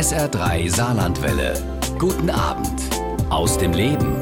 SR3 Saarlandwelle. Guten Abend aus dem Leben.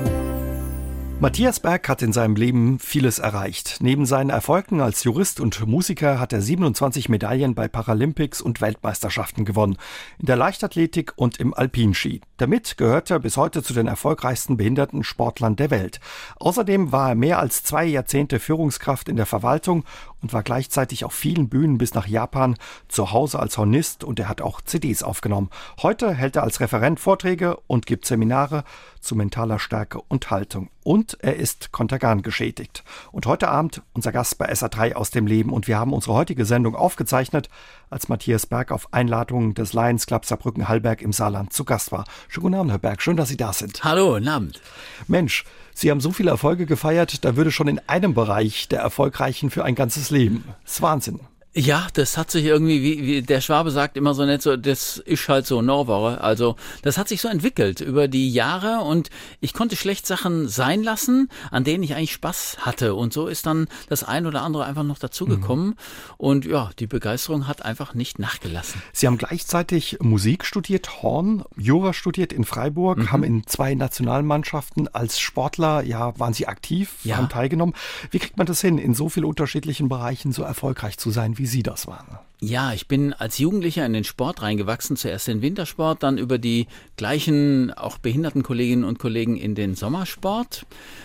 Matthias Berg hat in seinem Leben vieles erreicht. Neben seinen Erfolgen als Jurist und Musiker hat er 27 Medaillen bei Paralympics und Weltmeisterschaften gewonnen. In der Leichtathletik und im Alpinski. Damit gehört er bis heute zu den erfolgreichsten behinderten Sportlern der Welt. Außerdem war er mehr als zwei Jahrzehnte Führungskraft in der Verwaltung und war gleichzeitig auf vielen Bühnen bis nach Japan zu Hause als Hornist und er hat auch CDs aufgenommen. Heute hält er als Referent Vorträge und gibt Seminare zu mentaler Stärke und Haltung. Und er ist Kontergan geschädigt. Und heute Abend unser Gast bei SA3 aus dem Leben. Und wir haben unsere heutige Sendung aufgezeichnet, als Matthias Berg auf Einladung des Lions Club Saarbrücken-Hallberg im Saarland zu Gast war. Schönen guten Abend, Herr Berg. Schön, dass Sie da sind. Hallo, guten Abend. Mensch, Sie haben so viele Erfolge gefeiert, da würde schon in einem Bereich der erfolgreichen für ein ganzes Leben. Das ist Wahnsinn. Ja, das hat sich irgendwie, wie, wie der Schwabe sagt immer so nett, so, das ist halt so Norwoche. Also das hat sich so entwickelt über die Jahre und ich konnte schlecht Sachen sein lassen, an denen ich eigentlich Spaß hatte. Und so ist dann das ein oder andere einfach noch dazugekommen. Mhm. Und ja, die Begeisterung hat einfach nicht nachgelassen. Sie haben gleichzeitig Musik studiert, Horn, Jura studiert in Freiburg, mhm. haben in zwei Nationalmannschaften als Sportler, ja, waren Sie aktiv, ja. haben teilgenommen. Wie kriegt man das hin, in so vielen unterschiedlichen Bereichen so erfolgreich zu sein, wie Sie das waren. Ja, ich bin als Jugendlicher in den Sport reingewachsen, zuerst in den Wintersport, dann über die gleichen auch behinderten Kolleginnen und Kollegen in den Sommersport,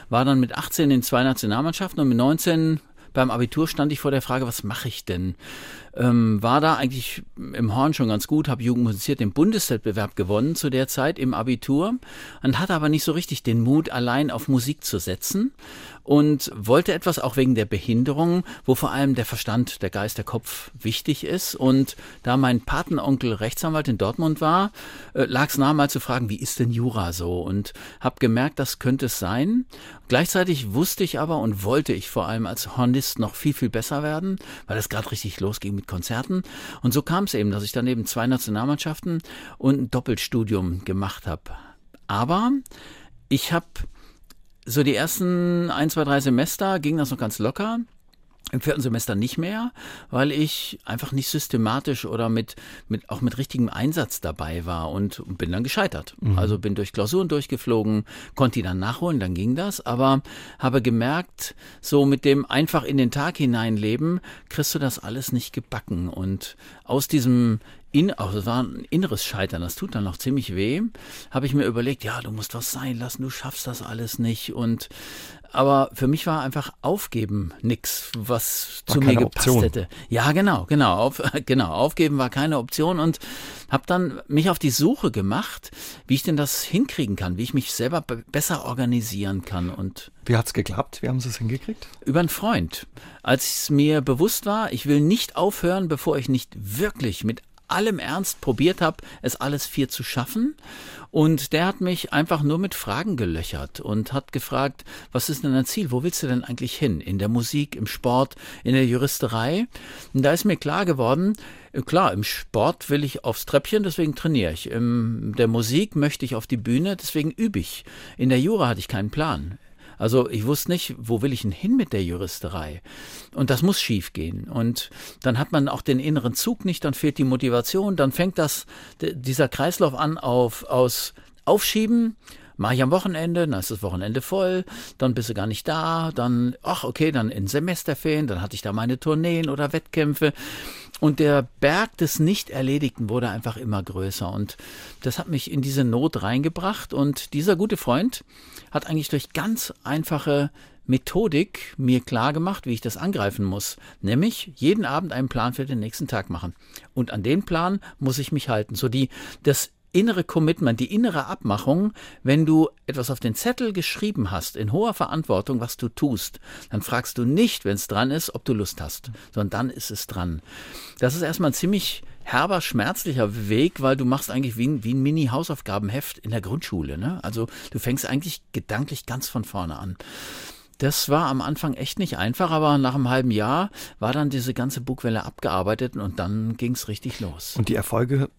war dann mit 18 in zwei Nationalmannschaften und mit 19 beim Abitur stand ich vor der Frage, was mache ich denn? Ähm, war da eigentlich im Horn schon ganz gut, habe Jugend musiziert, den Bundeswettbewerb gewonnen zu der Zeit im Abitur und hatte aber nicht so richtig den Mut, allein auf Musik zu setzen und wollte etwas auch wegen der Behinderung, wo vor allem der Verstand, der Geist, der Kopf wichtig ist. Und da mein Patenonkel Rechtsanwalt in Dortmund war, äh, lag es nahe mal zu fragen, wie ist denn Jura so? Und habe gemerkt, das könnte es sein. Gleichzeitig wusste ich aber und wollte ich vor allem als Hornist noch viel, viel besser werden, weil es gerade richtig losging mit Konzerten. Und so kam es eben, dass ich dann eben zwei Nationalmannschaften und ein Doppelstudium gemacht habe. Aber ich habe so die ersten ein, zwei, drei Semester ging das noch ganz locker. Im vierten Semester nicht mehr, weil ich einfach nicht systematisch oder mit, mit auch mit richtigem Einsatz dabei war und bin dann gescheitert. Mhm. Also bin durch Klausuren durchgeflogen, konnte die dann nachholen, dann ging das, aber habe gemerkt, so mit dem einfach in den Tag hineinleben, kriegst du das alles nicht gebacken. Und aus diesem in, also es war ein inneres Scheitern, das tut dann noch ziemlich weh, habe ich mir überlegt, ja, du musst was sein lassen, du schaffst das alles nicht und aber für mich war einfach Aufgeben nix, was war zu mir gepasst Option. hätte. Ja, genau, genau, auf, genau. Aufgeben war keine Option und habe dann mich auf die Suche gemacht, wie ich denn das hinkriegen kann, wie ich mich selber besser organisieren kann und wie hat's geklappt? Wie haben Sie es hingekriegt? Über einen Freund. Als es mir bewusst war, ich will nicht aufhören, bevor ich nicht wirklich mit allem Ernst probiert habe, es alles vier zu schaffen. Und der hat mich einfach nur mit Fragen gelöchert und hat gefragt, was ist denn dein Ziel? Wo willst du denn eigentlich hin? In der Musik, im Sport, in der Juristerei? Und da ist mir klar geworden, klar, im Sport will ich aufs Treppchen, deswegen trainiere ich. In der Musik möchte ich auf die Bühne, deswegen übe ich. In der Jura hatte ich keinen Plan. Also ich wusste nicht, wo will ich denn hin mit der Juristerei? Und das muss schief gehen. Und dann hat man auch den inneren Zug nicht, dann fehlt die Motivation, dann fängt das, dieser Kreislauf an auf, aus Aufschieben, mache ich am Wochenende, dann ist das Wochenende voll, dann bist du gar nicht da, dann, ach okay, dann in Semesterferien, dann hatte ich da meine Tourneen oder Wettkämpfe. Und der Berg des Nicht-Erledigten wurde einfach immer größer. Und das hat mich in diese Not reingebracht. Und dieser gute Freund hat eigentlich durch ganz einfache Methodik mir klar gemacht, wie ich das angreifen muss. Nämlich jeden Abend einen Plan für den nächsten Tag machen. Und an den Plan muss ich mich halten. So die, das innere Commitment, die innere Abmachung, wenn du etwas auf den Zettel geschrieben hast, in hoher Verantwortung, was du tust, dann fragst du nicht, wenn es dran ist, ob du Lust hast, sondern dann ist es dran. Das ist erstmal ein ziemlich herber, schmerzlicher Weg, weil du machst eigentlich wie ein, wie ein Mini-Hausaufgabenheft in der Grundschule. Ne? Also du fängst eigentlich gedanklich ganz von vorne an. Das war am Anfang echt nicht einfach, aber nach einem halben Jahr war dann diese ganze Bugwelle abgearbeitet und dann ging es richtig los. Und die Erfolge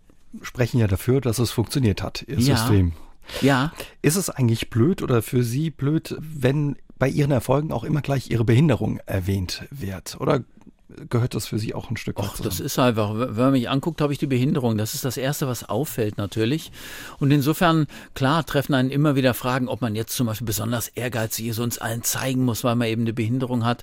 sprechen ja dafür, dass es funktioniert hat, Ihr ja. System. Ja. Ist es eigentlich blöd oder für Sie blöd, wenn bei Ihren Erfolgen auch immer gleich Ihre Behinderung erwähnt wird? Oder gehört das für Sie auch ein Stück weit Och, Das ist einfach, wenn man mich anguckt, habe ich die Behinderung. Das ist das Erste, was auffällt natürlich. Und insofern, klar, treffen einen immer wieder Fragen, ob man jetzt zum Beispiel besonders ehrgeizig ist, uns allen zeigen muss, weil man eben eine Behinderung hat.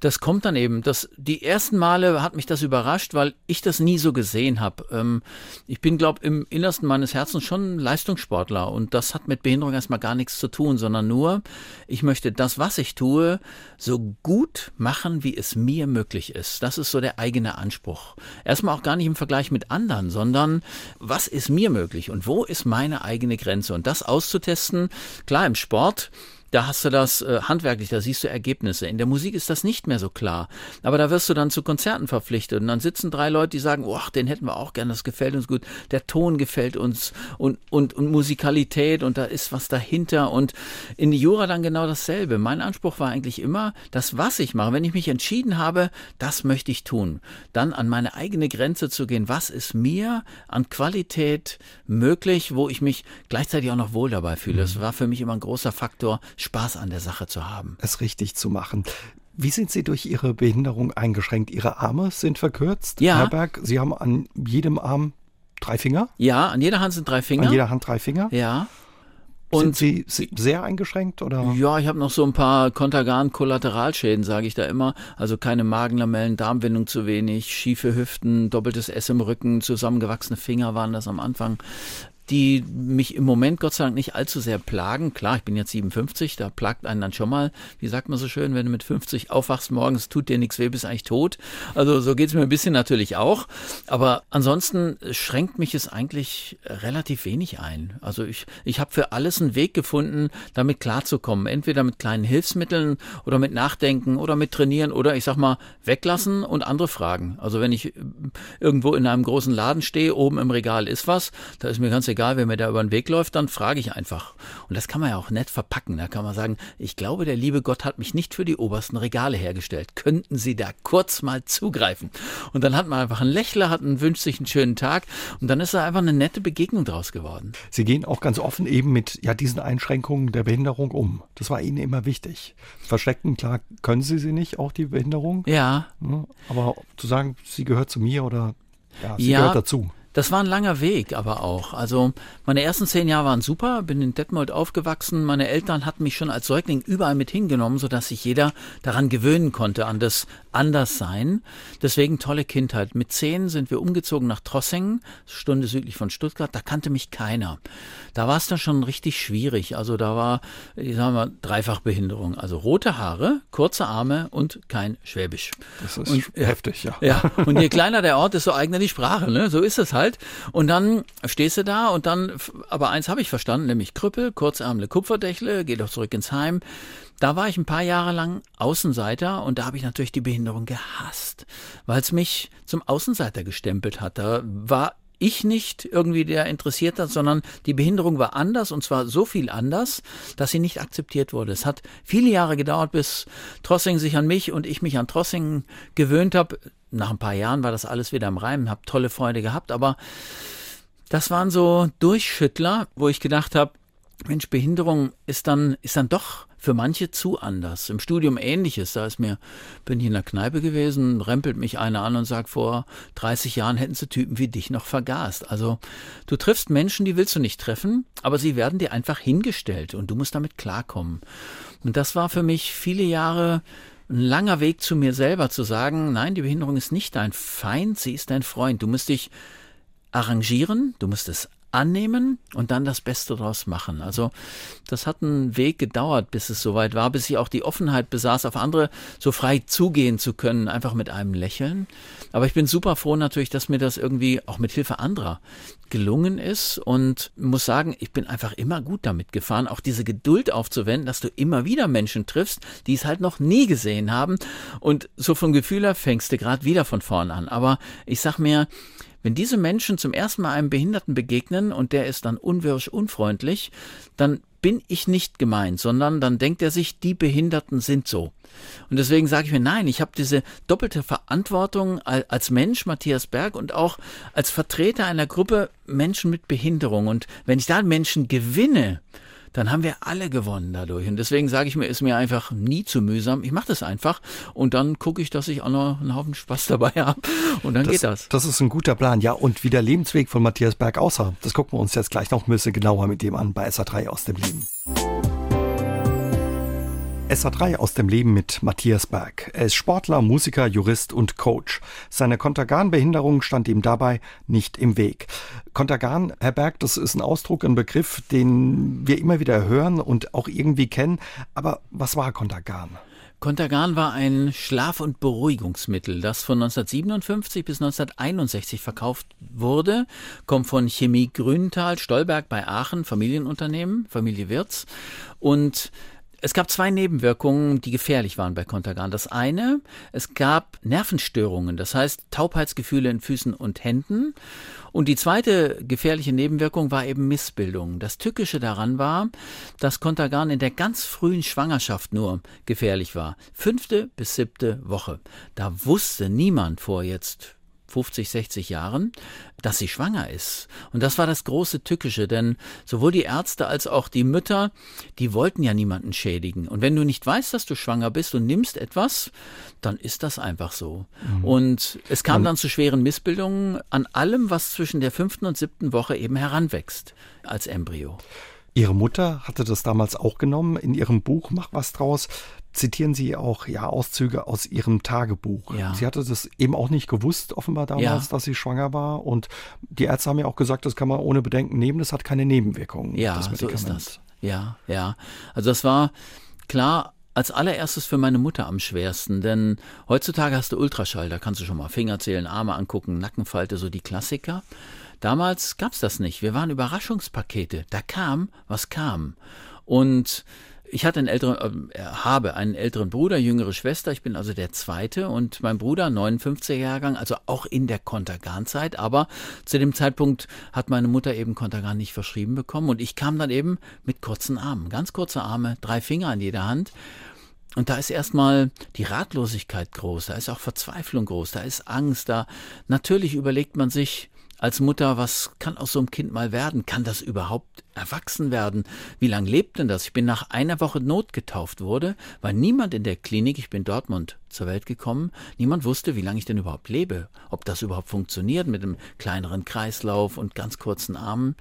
Das kommt dann eben. Das, die ersten Male hat mich das überrascht, weil ich das nie so gesehen habe. Ähm, ich bin, glaube im Innersten meines Herzens schon Leistungssportler und das hat mit Behinderung erstmal gar nichts zu tun, sondern nur, ich möchte das, was ich tue, so gut machen, wie es mir möglich ist. Das ist so der eigene Anspruch. Erstmal auch gar nicht im Vergleich mit anderen, sondern was ist mir möglich und wo ist meine eigene Grenze? Und das auszutesten, klar im Sport, da hast du das äh, handwerklich, da siehst du Ergebnisse. In der Musik ist das nicht mehr so klar. Aber da wirst du dann zu Konzerten verpflichtet und dann sitzen drei Leute, die sagen, oh, den hätten wir auch gern, das gefällt uns gut, der Ton gefällt uns und, und, und Musikalität und da ist was dahinter und in die Jura dann genau dasselbe. Mein Anspruch war eigentlich immer, das, was ich mache, wenn ich mich entschieden habe, das möchte ich tun, dann an meine eigene Grenze zu gehen, was ist mir an Qualität möglich, wo ich mich gleichzeitig auch noch wohl dabei fühle. Das war für mich immer ein großer Faktor, Spaß an der Sache zu haben. Es richtig zu machen. Wie sind Sie durch Ihre Behinderung eingeschränkt? Ihre Arme sind verkürzt. Ja. Herr Berg, Sie haben an jedem Arm drei Finger? Ja, an jeder Hand sind drei Finger. An jeder Hand drei Finger? Ja. Und sind Sie sehr eingeschränkt oder? Ja, ich habe noch so ein paar Kontergan-Kollateralschäden, sage ich da immer. Also keine Magenlamellen, Darmwindung zu wenig, schiefe Hüften, doppeltes S im Rücken, zusammengewachsene Finger waren das am Anfang die mich im Moment Gott sei Dank nicht allzu sehr plagen. Klar, ich bin jetzt 57, da plagt einen dann schon mal, wie sagt man so schön, wenn du mit 50 aufwachst morgens, tut dir nichts weh, bist eigentlich tot. Also so geht es mir ein bisschen natürlich auch. Aber ansonsten schränkt mich es eigentlich relativ wenig ein. Also ich, ich habe für alles einen Weg gefunden, damit klarzukommen. Entweder mit kleinen Hilfsmitteln oder mit Nachdenken oder mit Trainieren oder ich sag mal weglassen und andere fragen. Also wenn ich irgendwo in einem großen Laden stehe, oben im Regal ist was, da ist mir ganz egal, wer mir da über den Weg läuft, dann frage ich einfach. Und das kann man ja auch nett verpacken. Da kann man sagen, ich glaube, der liebe Gott hat mich nicht für die obersten Regale hergestellt. Könnten Sie da kurz mal zugreifen? Und dann hat man einfach einen Lächler, hat einen, wünscht sich einen schönen Tag und dann ist da einfach eine nette Begegnung draus geworden. Sie gehen auch ganz offen eben mit ja, diesen Einschränkungen der Behinderung um. Das war Ihnen immer wichtig. Verstecken, klar, können Sie sie nicht, auch die Behinderung. Ja. Aber zu sagen, sie gehört zu mir oder ja, sie ja, gehört dazu. Das war ein langer Weg aber auch. Also meine ersten zehn Jahre waren super, bin in Detmold aufgewachsen. Meine Eltern hatten mich schon als Säugling überall mit hingenommen, sodass sich jeder daran gewöhnen konnte, an das Anderssein. Deswegen tolle Kindheit. Mit zehn sind wir umgezogen nach Trossingen, Stunde südlich von Stuttgart. Da kannte mich keiner. Da war es dann schon richtig schwierig. Also da war, ich sag mal, Dreifachbehinderung. Also rote Haare, kurze Arme und kein Schwäbisch. Das ist und, heftig, ja. Ja, und je kleiner der Ort, desto eigener die Sprache. Ne? So ist es halt. Und dann stehst du da und dann, aber eins habe ich verstanden, nämlich Krüppel, kurzärmle Kupferdächle, geh doch zurück ins Heim. Da war ich ein paar Jahre lang Außenseiter und da habe ich natürlich die Behinderung gehasst, weil es mich zum Außenseiter gestempelt hat. Da war ich nicht irgendwie der interessiert hat, sondern die Behinderung war anders und zwar so viel anders, dass sie nicht akzeptiert wurde. Es hat viele Jahre gedauert, bis Trossing sich an mich und ich mich an Trossing gewöhnt habe. Nach ein paar Jahren war das alles wieder im Reim, habe tolle Freunde gehabt, aber das waren so Durchschüttler, wo ich gedacht habe, Mensch, Behinderung ist dann, ist dann doch für manche zu anders. Im Studium ähnliches. Da ist mir, bin ich in der Kneipe gewesen, rempelt mich einer an und sagt, vor 30 Jahren hätten sie Typen wie dich noch vergast. Also du triffst Menschen, die willst du nicht treffen, aber sie werden dir einfach hingestellt und du musst damit klarkommen. Und das war für mich viele Jahre ein langer Weg zu mir selber zu sagen, nein, die Behinderung ist nicht dein Feind, sie ist dein Freund. Du musst dich arrangieren, du musst es annehmen und dann das Beste daraus machen. Also das hat einen Weg gedauert, bis es soweit war, bis ich auch die Offenheit besaß, auf andere so frei zugehen zu können, einfach mit einem Lächeln. Aber ich bin super froh natürlich, dass mir das irgendwie auch mit Hilfe anderer gelungen ist und muss sagen, ich bin einfach immer gut damit gefahren, auch diese Geduld aufzuwenden, dass du immer wieder Menschen triffst, die es halt noch nie gesehen haben und so vom Gefühl her fängst du gerade wieder von vorn an. Aber ich sag mir, wenn diese Menschen zum ersten Mal einem Behinderten begegnen und der ist dann unwirsch unfreundlich, dann bin ich nicht gemeint, sondern dann denkt er sich, die Behinderten sind so. Und deswegen sage ich mir, nein, ich habe diese doppelte Verantwortung als Mensch, Matthias Berg, und auch als Vertreter einer Gruppe Menschen mit Behinderung. Und wenn ich da Menschen gewinne, dann haben wir alle gewonnen dadurch. Und deswegen sage ich mir, ist mir einfach nie zu mühsam. Ich mache das einfach und dann gucke ich, dass ich auch noch einen Haufen Spaß dabei habe. Und dann das, geht das. Das ist ein guter Plan. Ja, und wie der Lebensweg von Matthias Berg aussah, das gucken wir uns jetzt gleich noch ein bisschen genauer mit dem an bei SA3 aus dem Leben. SA3 aus dem Leben mit Matthias Berg. Er ist Sportler, Musiker, Jurist und Coach. Seine Kontergan-Behinderung stand ihm dabei nicht im Weg. Kontergan, Herr Berg, das ist ein Ausdruck, ein Begriff, den wir immer wieder hören und auch irgendwie kennen. Aber was war Kontergan? Contergan war ein Schlaf- und Beruhigungsmittel, das von 1957 bis 1961 verkauft wurde, kommt von Chemie Grüntal, Stolberg bei Aachen, Familienunternehmen, Familie Wirz und es gab zwei Nebenwirkungen, die gefährlich waren bei Contergan. Das eine, es gab Nervenstörungen, das heißt Taubheitsgefühle in Füßen und Händen. Und die zweite gefährliche Nebenwirkung war eben Missbildung. Das Tückische daran war, dass Contergan in der ganz frühen Schwangerschaft nur gefährlich war. Fünfte bis siebte Woche. Da wusste niemand vor jetzt 50, 60 Jahren, dass sie schwanger ist. Und das war das große Tückische, denn sowohl die Ärzte als auch die Mütter, die wollten ja niemanden schädigen. Und wenn du nicht weißt, dass du schwanger bist und nimmst etwas, dann ist das einfach so. Mhm. Und es kam dann zu schweren Missbildungen an allem, was zwischen der fünften und siebten Woche eben heranwächst als Embryo. Ihre Mutter hatte das damals auch genommen. In ihrem Buch Mach was draus zitieren Sie auch ja Auszüge aus Ihrem Tagebuch. Ja. Sie hatte das eben auch nicht gewusst, offenbar damals, ja. dass sie schwanger war. Und die Ärzte haben ja auch gesagt, das kann man ohne Bedenken nehmen, das hat keine Nebenwirkungen. Ja, so ist das. Ja, ja. Also das war klar als allererstes für meine Mutter am schwersten, denn heutzutage hast du Ultraschall, da kannst du schon mal Finger zählen, Arme angucken, Nackenfalte, so die Klassiker. Damals gab's das nicht. Wir waren Überraschungspakete. Da kam, was kam. Und ich hatte einen älteren, äh, habe einen älteren Bruder, jüngere Schwester. Ich bin also der Zweite und mein Bruder 59er Jahrgang, also auch in der Kontergan-Zeit. Aber zu dem Zeitpunkt hat meine Mutter eben Kontergan nicht verschrieben bekommen und ich kam dann eben mit kurzen Armen, ganz kurze Arme, drei Finger an jeder Hand. Und da ist erstmal die Ratlosigkeit groß, da ist auch Verzweiflung groß, da ist Angst, da natürlich überlegt man sich, als Mutter, was kann aus so einem Kind mal werden? Kann das überhaupt erwachsen werden? Wie lange lebt denn das? Ich bin nach einer Woche notgetauft wurde, weil niemand in der Klinik, ich bin Dortmund zur Welt gekommen, niemand wusste, wie lange ich denn überhaupt lebe, ob das überhaupt funktioniert mit einem kleineren Kreislauf und ganz kurzen Armen.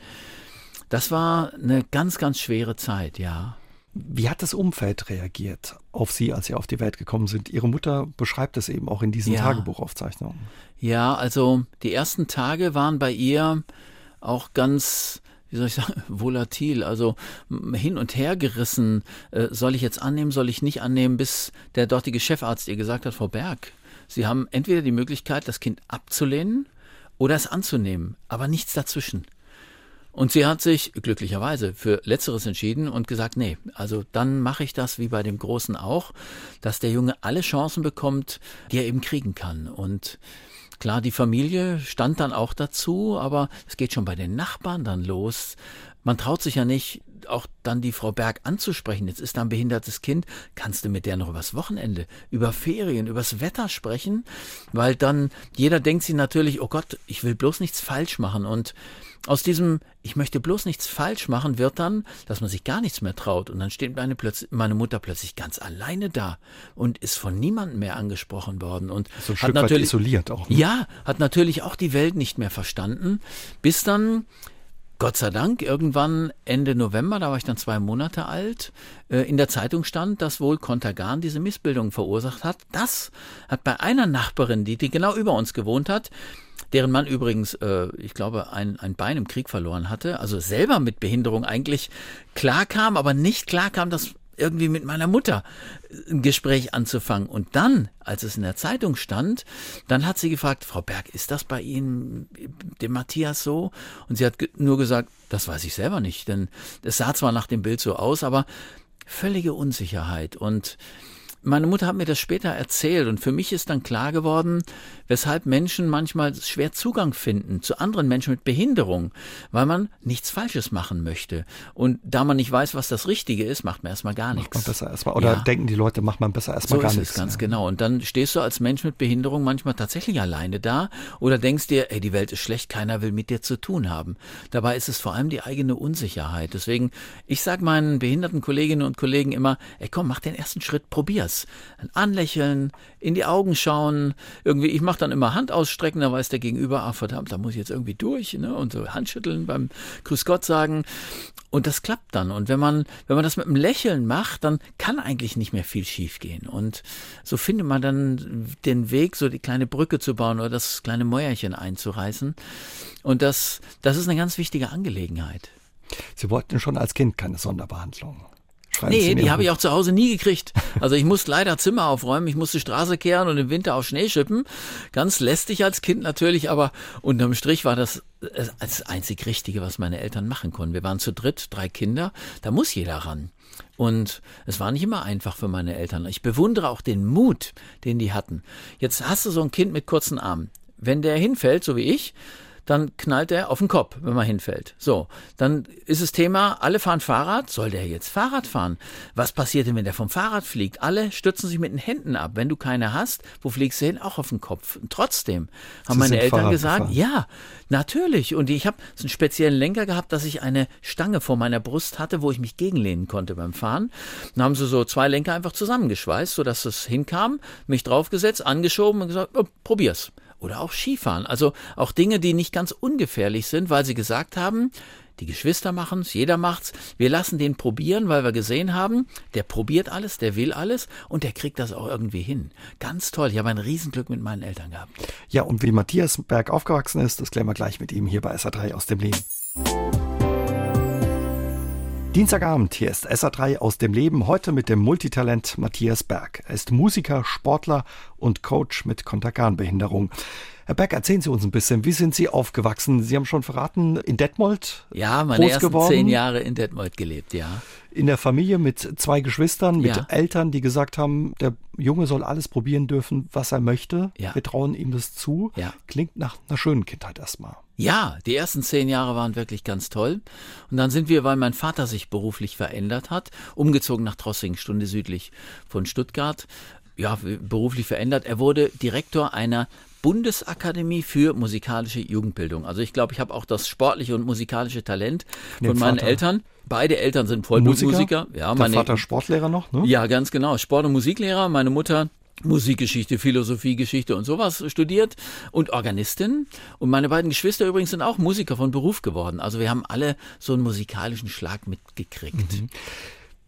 Das war eine ganz, ganz schwere Zeit, ja. Wie hat das Umfeld reagiert auf Sie, als Sie auf die Welt gekommen sind? Ihre Mutter beschreibt es eben auch in diesen ja. Tagebuchaufzeichnungen. Ja, also die ersten Tage waren bei ihr auch ganz, wie soll ich sagen, volatil, also hin und her gerissen. Äh, soll ich jetzt annehmen, soll ich nicht annehmen, bis der dortige Chefarzt ihr gesagt hat, Frau Berg, Sie haben entweder die Möglichkeit, das Kind abzulehnen oder es anzunehmen, aber nichts dazwischen. Und sie hat sich glücklicherweise für Letzteres entschieden und gesagt, nee, also dann mache ich das wie bei dem Großen auch, dass der Junge alle Chancen bekommt, die er eben kriegen kann. Und Klar, die Familie stand dann auch dazu, aber es geht schon bei den Nachbarn dann los. Man traut sich ja nicht, auch dann die Frau Berg anzusprechen. Jetzt ist da ein behindertes Kind. Kannst du mit der noch übers Wochenende, über Ferien, übers Wetter sprechen? Weil dann jeder denkt sich natürlich, oh Gott, ich will bloß nichts falsch machen. Und aus diesem, ich möchte bloß nichts falsch machen, wird dann, dass man sich gar nichts mehr traut. Und dann steht meine, meine Mutter plötzlich ganz alleine da und ist von niemandem mehr angesprochen worden. Und so hat natürlich isoliert auch. Ne? Ja, hat natürlich auch die Welt nicht mehr verstanden, bis dann Gott sei Dank, irgendwann Ende November, da war ich dann zwei Monate alt, äh, in der Zeitung stand, dass wohl Kontergan diese Missbildung verursacht hat. Das hat bei einer Nachbarin, die, die genau über uns gewohnt hat, deren Mann übrigens, äh, ich glaube, ein, ein Bein im Krieg verloren hatte, also selber mit Behinderung eigentlich klarkam, aber nicht klarkam, dass irgendwie mit meiner Mutter ein Gespräch anzufangen. Und dann, als es in der Zeitung stand, dann hat sie gefragt, Frau Berg, ist das bei Ihnen, dem Matthias so? Und sie hat nur gesagt, das weiß ich selber nicht, denn es sah zwar nach dem Bild so aus, aber völlige Unsicherheit. Und meine Mutter hat mir das später erzählt und für mich ist dann klar geworden, weshalb Menschen manchmal schwer Zugang finden zu anderen Menschen mit Behinderung, weil man nichts Falsches machen möchte. Und da man nicht weiß, was das Richtige ist, macht man erstmal gar nichts. Macht man besser erstmal, oder ja. denken die Leute, macht man besser erstmal so gar ist nichts. Es ganz ja. genau. Und dann stehst du als Mensch mit Behinderung manchmal tatsächlich alleine da oder denkst dir, ey, die Welt ist schlecht, keiner will mit dir zu tun haben. Dabei ist es vor allem die eigene Unsicherheit. Deswegen, ich sage meinen behinderten Kolleginnen und Kollegen immer, ey komm, mach den ersten Schritt, probier's. Ein Anlächeln, in die Augen schauen, irgendwie, ich mache dann immer Hand ausstrecken, da weiß der Gegenüber, ah verdammt, da muss ich jetzt irgendwie durch, ne? Und so Handschütteln beim Grüß Gott sagen. Und das klappt dann. Und wenn man, wenn man das mit einem Lächeln macht, dann kann eigentlich nicht mehr viel schiefgehen. Und so findet man dann den Weg, so die kleine Brücke zu bauen oder das kleine Mäuerchen einzureißen. Und das, das ist eine ganz wichtige Angelegenheit. Sie wollten schon als Kind keine Sonderbehandlung. Schreiben nee, die habe ich auch zu Hause nie gekriegt. Also ich musste leider Zimmer aufräumen, ich musste Straße kehren und im Winter auf Schnee schippen. Ganz lästig als Kind natürlich, aber unterm Strich war das das einzig Richtige, was meine Eltern machen konnten. Wir waren zu dritt, drei Kinder, da muss jeder ran. Und es war nicht immer einfach für meine Eltern. Ich bewundere auch den Mut, den die hatten. Jetzt hast du so ein Kind mit kurzen Armen. Wenn der hinfällt, so wie ich, dann knallt er auf den Kopf, wenn man hinfällt. So, dann ist das Thema, alle fahren Fahrrad, soll der jetzt Fahrrad fahren? Was passiert denn, wenn der vom Fahrrad fliegt? Alle stützen sich mit den Händen ab. Wenn du keine hast, wo fliegst du hin? Auch auf den Kopf. Und trotzdem haben Sie meine Eltern Fahrrad gesagt, gefahren. ja, natürlich. Und ich habe so einen speziellen Lenker gehabt, dass ich eine Stange vor meiner Brust hatte, wo ich mich gegenlehnen konnte beim Fahren. Dann haben sie so zwei Lenker einfach zusammengeschweißt, sodass es hinkam, mich draufgesetzt, angeschoben und gesagt, oh, probier's oder auch Skifahren. Also auch Dinge, die nicht ganz ungefährlich sind, weil sie gesagt haben, die Geschwister machen's, jeder macht's. Wir lassen den probieren, weil wir gesehen haben, der probiert alles, der will alles und der kriegt das auch irgendwie hin. Ganz toll. Ich habe ein Riesenglück mit meinen Eltern gehabt. Ja, und wie Matthias Berg aufgewachsen ist, das klären wir gleich mit ihm hier bei SA3 aus dem Leben. Dienstagabend, hier ist SA3 aus dem Leben, heute mit dem Multitalent Matthias Berg. Er ist Musiker, Sportler und Coach mit Kontergan-Behinderung. Herr Berg, erzählen Sie uns ein bisschen, wie sind Sie aufgewachsen? Sie haben schon verraten, in Detmold Ja, meine ersten geworden. zehn Jahre in Detmold gelebt, ja. In der Familie mit zwei Geschwistern, mit ja. Eltern, die gesagt haben, der Junge soll alles probieren dürfen, was er möchte. Ja. Wir trauen ihm das zu. Ja. Klingt nach einer schönen Kindheit erstmal. Ja, die ersten zehn Jahre waren wirklich ganz toll. Und dann sind wir, weil mein Vater sich beruflich verändert hat, umgezogen nach Trossing, Stunde südlich von Stuttgart. Ja, beruflich verändert. Er wurde Direktor einer Bundesakademie für musikalische Jugendbildung. Also ich glaube, ich habe auch das sportliche und musikalische Talent von meinen Vater. Eltern. Beide Eltern sind Vollblutmusiker. Ja, mein Vater Sportlehrer noch, ne? Ja, ganz genau. Sport- und Musiklehrer. Meine Mutter Musikgeschichte, Philosophiegeschichte und sowas studiert und Organistin. Und meine beiden Geschwister übrigens sind auch Musiker von Beruf geworden. Also wir haben alle so einen musikalischen Schlag mitgekriegt. Mhm.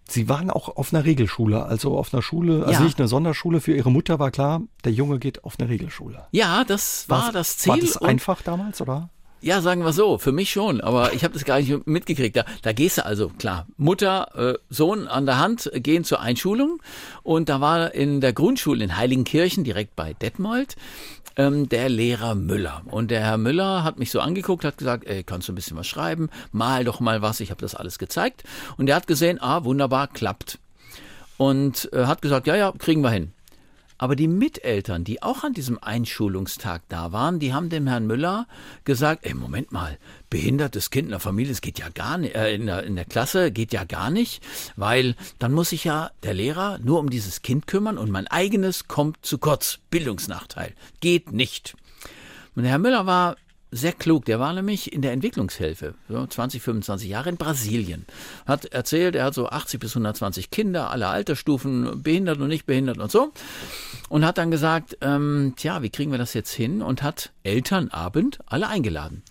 Sie waren auch auf einer Regelschule, also auf einer Schule, also ja. nicht eine Sonderschule. Für Ihre Mutter war klar, der Junge geht auf eine Regelschule. Ja, das war, war das Ziel. War das einfach damals, oder? Ja, sagen wir so, für mich schon, aber ich habe das gar nicht mitgekriegt. Da, da gehst du also, klar, Mutter, äh, Sohn an der Hand gehen zur Einschulung und da war in der Grundschule in Heiligenkirchen, direkt bei Detmold, ähm, der Lehrer Müller. Und der Herr Müller hat mich so angeguckt, hat gesagt, ey, kannst du ein bisschen was schreiben, mal doch mal was, ich habe das alles gezeigt. Und er hat gesehen, ah, wunderbar, klappt. Und äh, hat gesagt, ja, ja, kriegen wir hin. Aber die Miteltern, die auch an diesem Einschulungstag da waren, die haben dem Herrn Müller gesagt, ey, Moment mal, behindertes Kind in der Familie, es geht ja gar nicht, äh, in, der, in der Klasse geht ja gar nicht, weil dann muss sich ja der Lehrer nur um dieses Kind kümmern und mein eigenes kommt zu kurz. Bildungsnachteil. Geht nicht. Und Herr Müller war sehr klug. Der war nämlich in der Entwicklungshilfe, so 20, 25 Jahre in Brasilien. Hat erzählt, er hat so 80 bis 120 Kinder, alle Altersstufen, behindert und nicht behindert und so. Und hat dann gesagt, ähm, tja, wie kriegen wir das jetzt hin? Und hat Elternabend alle eingeladen.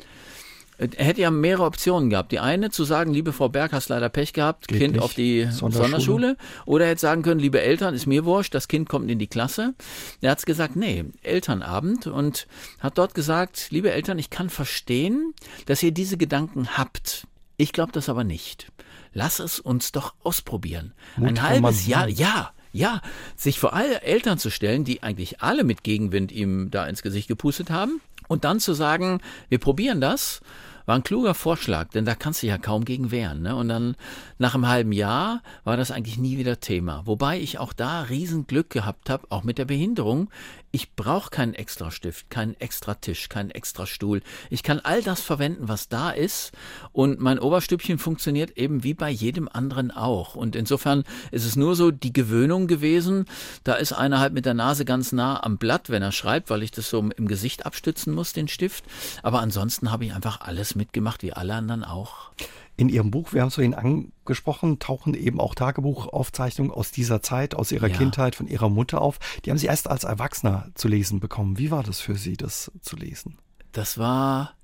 Er hätte ja mehrere Optionen gehabt. Die eine zu sagen, liebe Frau Berg, hast leider Pech gehabt, Geht Kind nicht. auf die Sonderschule. Sonderschule. Oder er hätte sagen können, liebe Eltern, ist mir wurscht, das Kind kommt in die Klasse. Er hat gesagt, nee, Elternabend und hat dort gesagt, liebe Eltern, ich kann verstehen, dass ihr diese Gedanken habt. Ich glaube das aber nicht. Lass es uns doch ausprobieren. Mut Ein halbes Jahr, ja, ja, sich vor alle Eltern zu stellen, die eigentlich alle mit Gegenwind ihm da ins Gesicht gepustet haben und dann zu sagen, wir probieren das war ein kluger Vorschlag, denn da kannst du ja kaum gegen wehren. Ne? Und dann nach einem halben Jahr war das eigentlich nie wieder Thema. Wobei ich auch da Riesenglück gehabt habe, auch mit der Behinderung. Ich brauche keinen extra Stift, keinen extra Tisch, keinen extra Stuhl. Ich kann all das verwenden, was da ist. Und mein Oberstübchen funktioniert eben wie bei jedem anderen auch. Und insofern ist es nur so die Gewöhnung gewesen. Da ist einer halt mit der Nase ganz nah am Blatt, wenn er schreibt, weil ich das so im Gesicht abstützen muss, den Stift. Aber ansonsten habe ich einfach alles mitgemacht, wie alle anderen auch. In Ihrem Buch, wir haben es vorhin angesprochen, tauchen eben auch Tagebuchaufzeichnungen aus dieser Zeit, aus Ihrer ja. Kindheit, von Ihrer Mutter auf. Die haben Sie erst als Erwachsener zu lesen bekommen. Wie war das für Sie, das zu lesen? Das war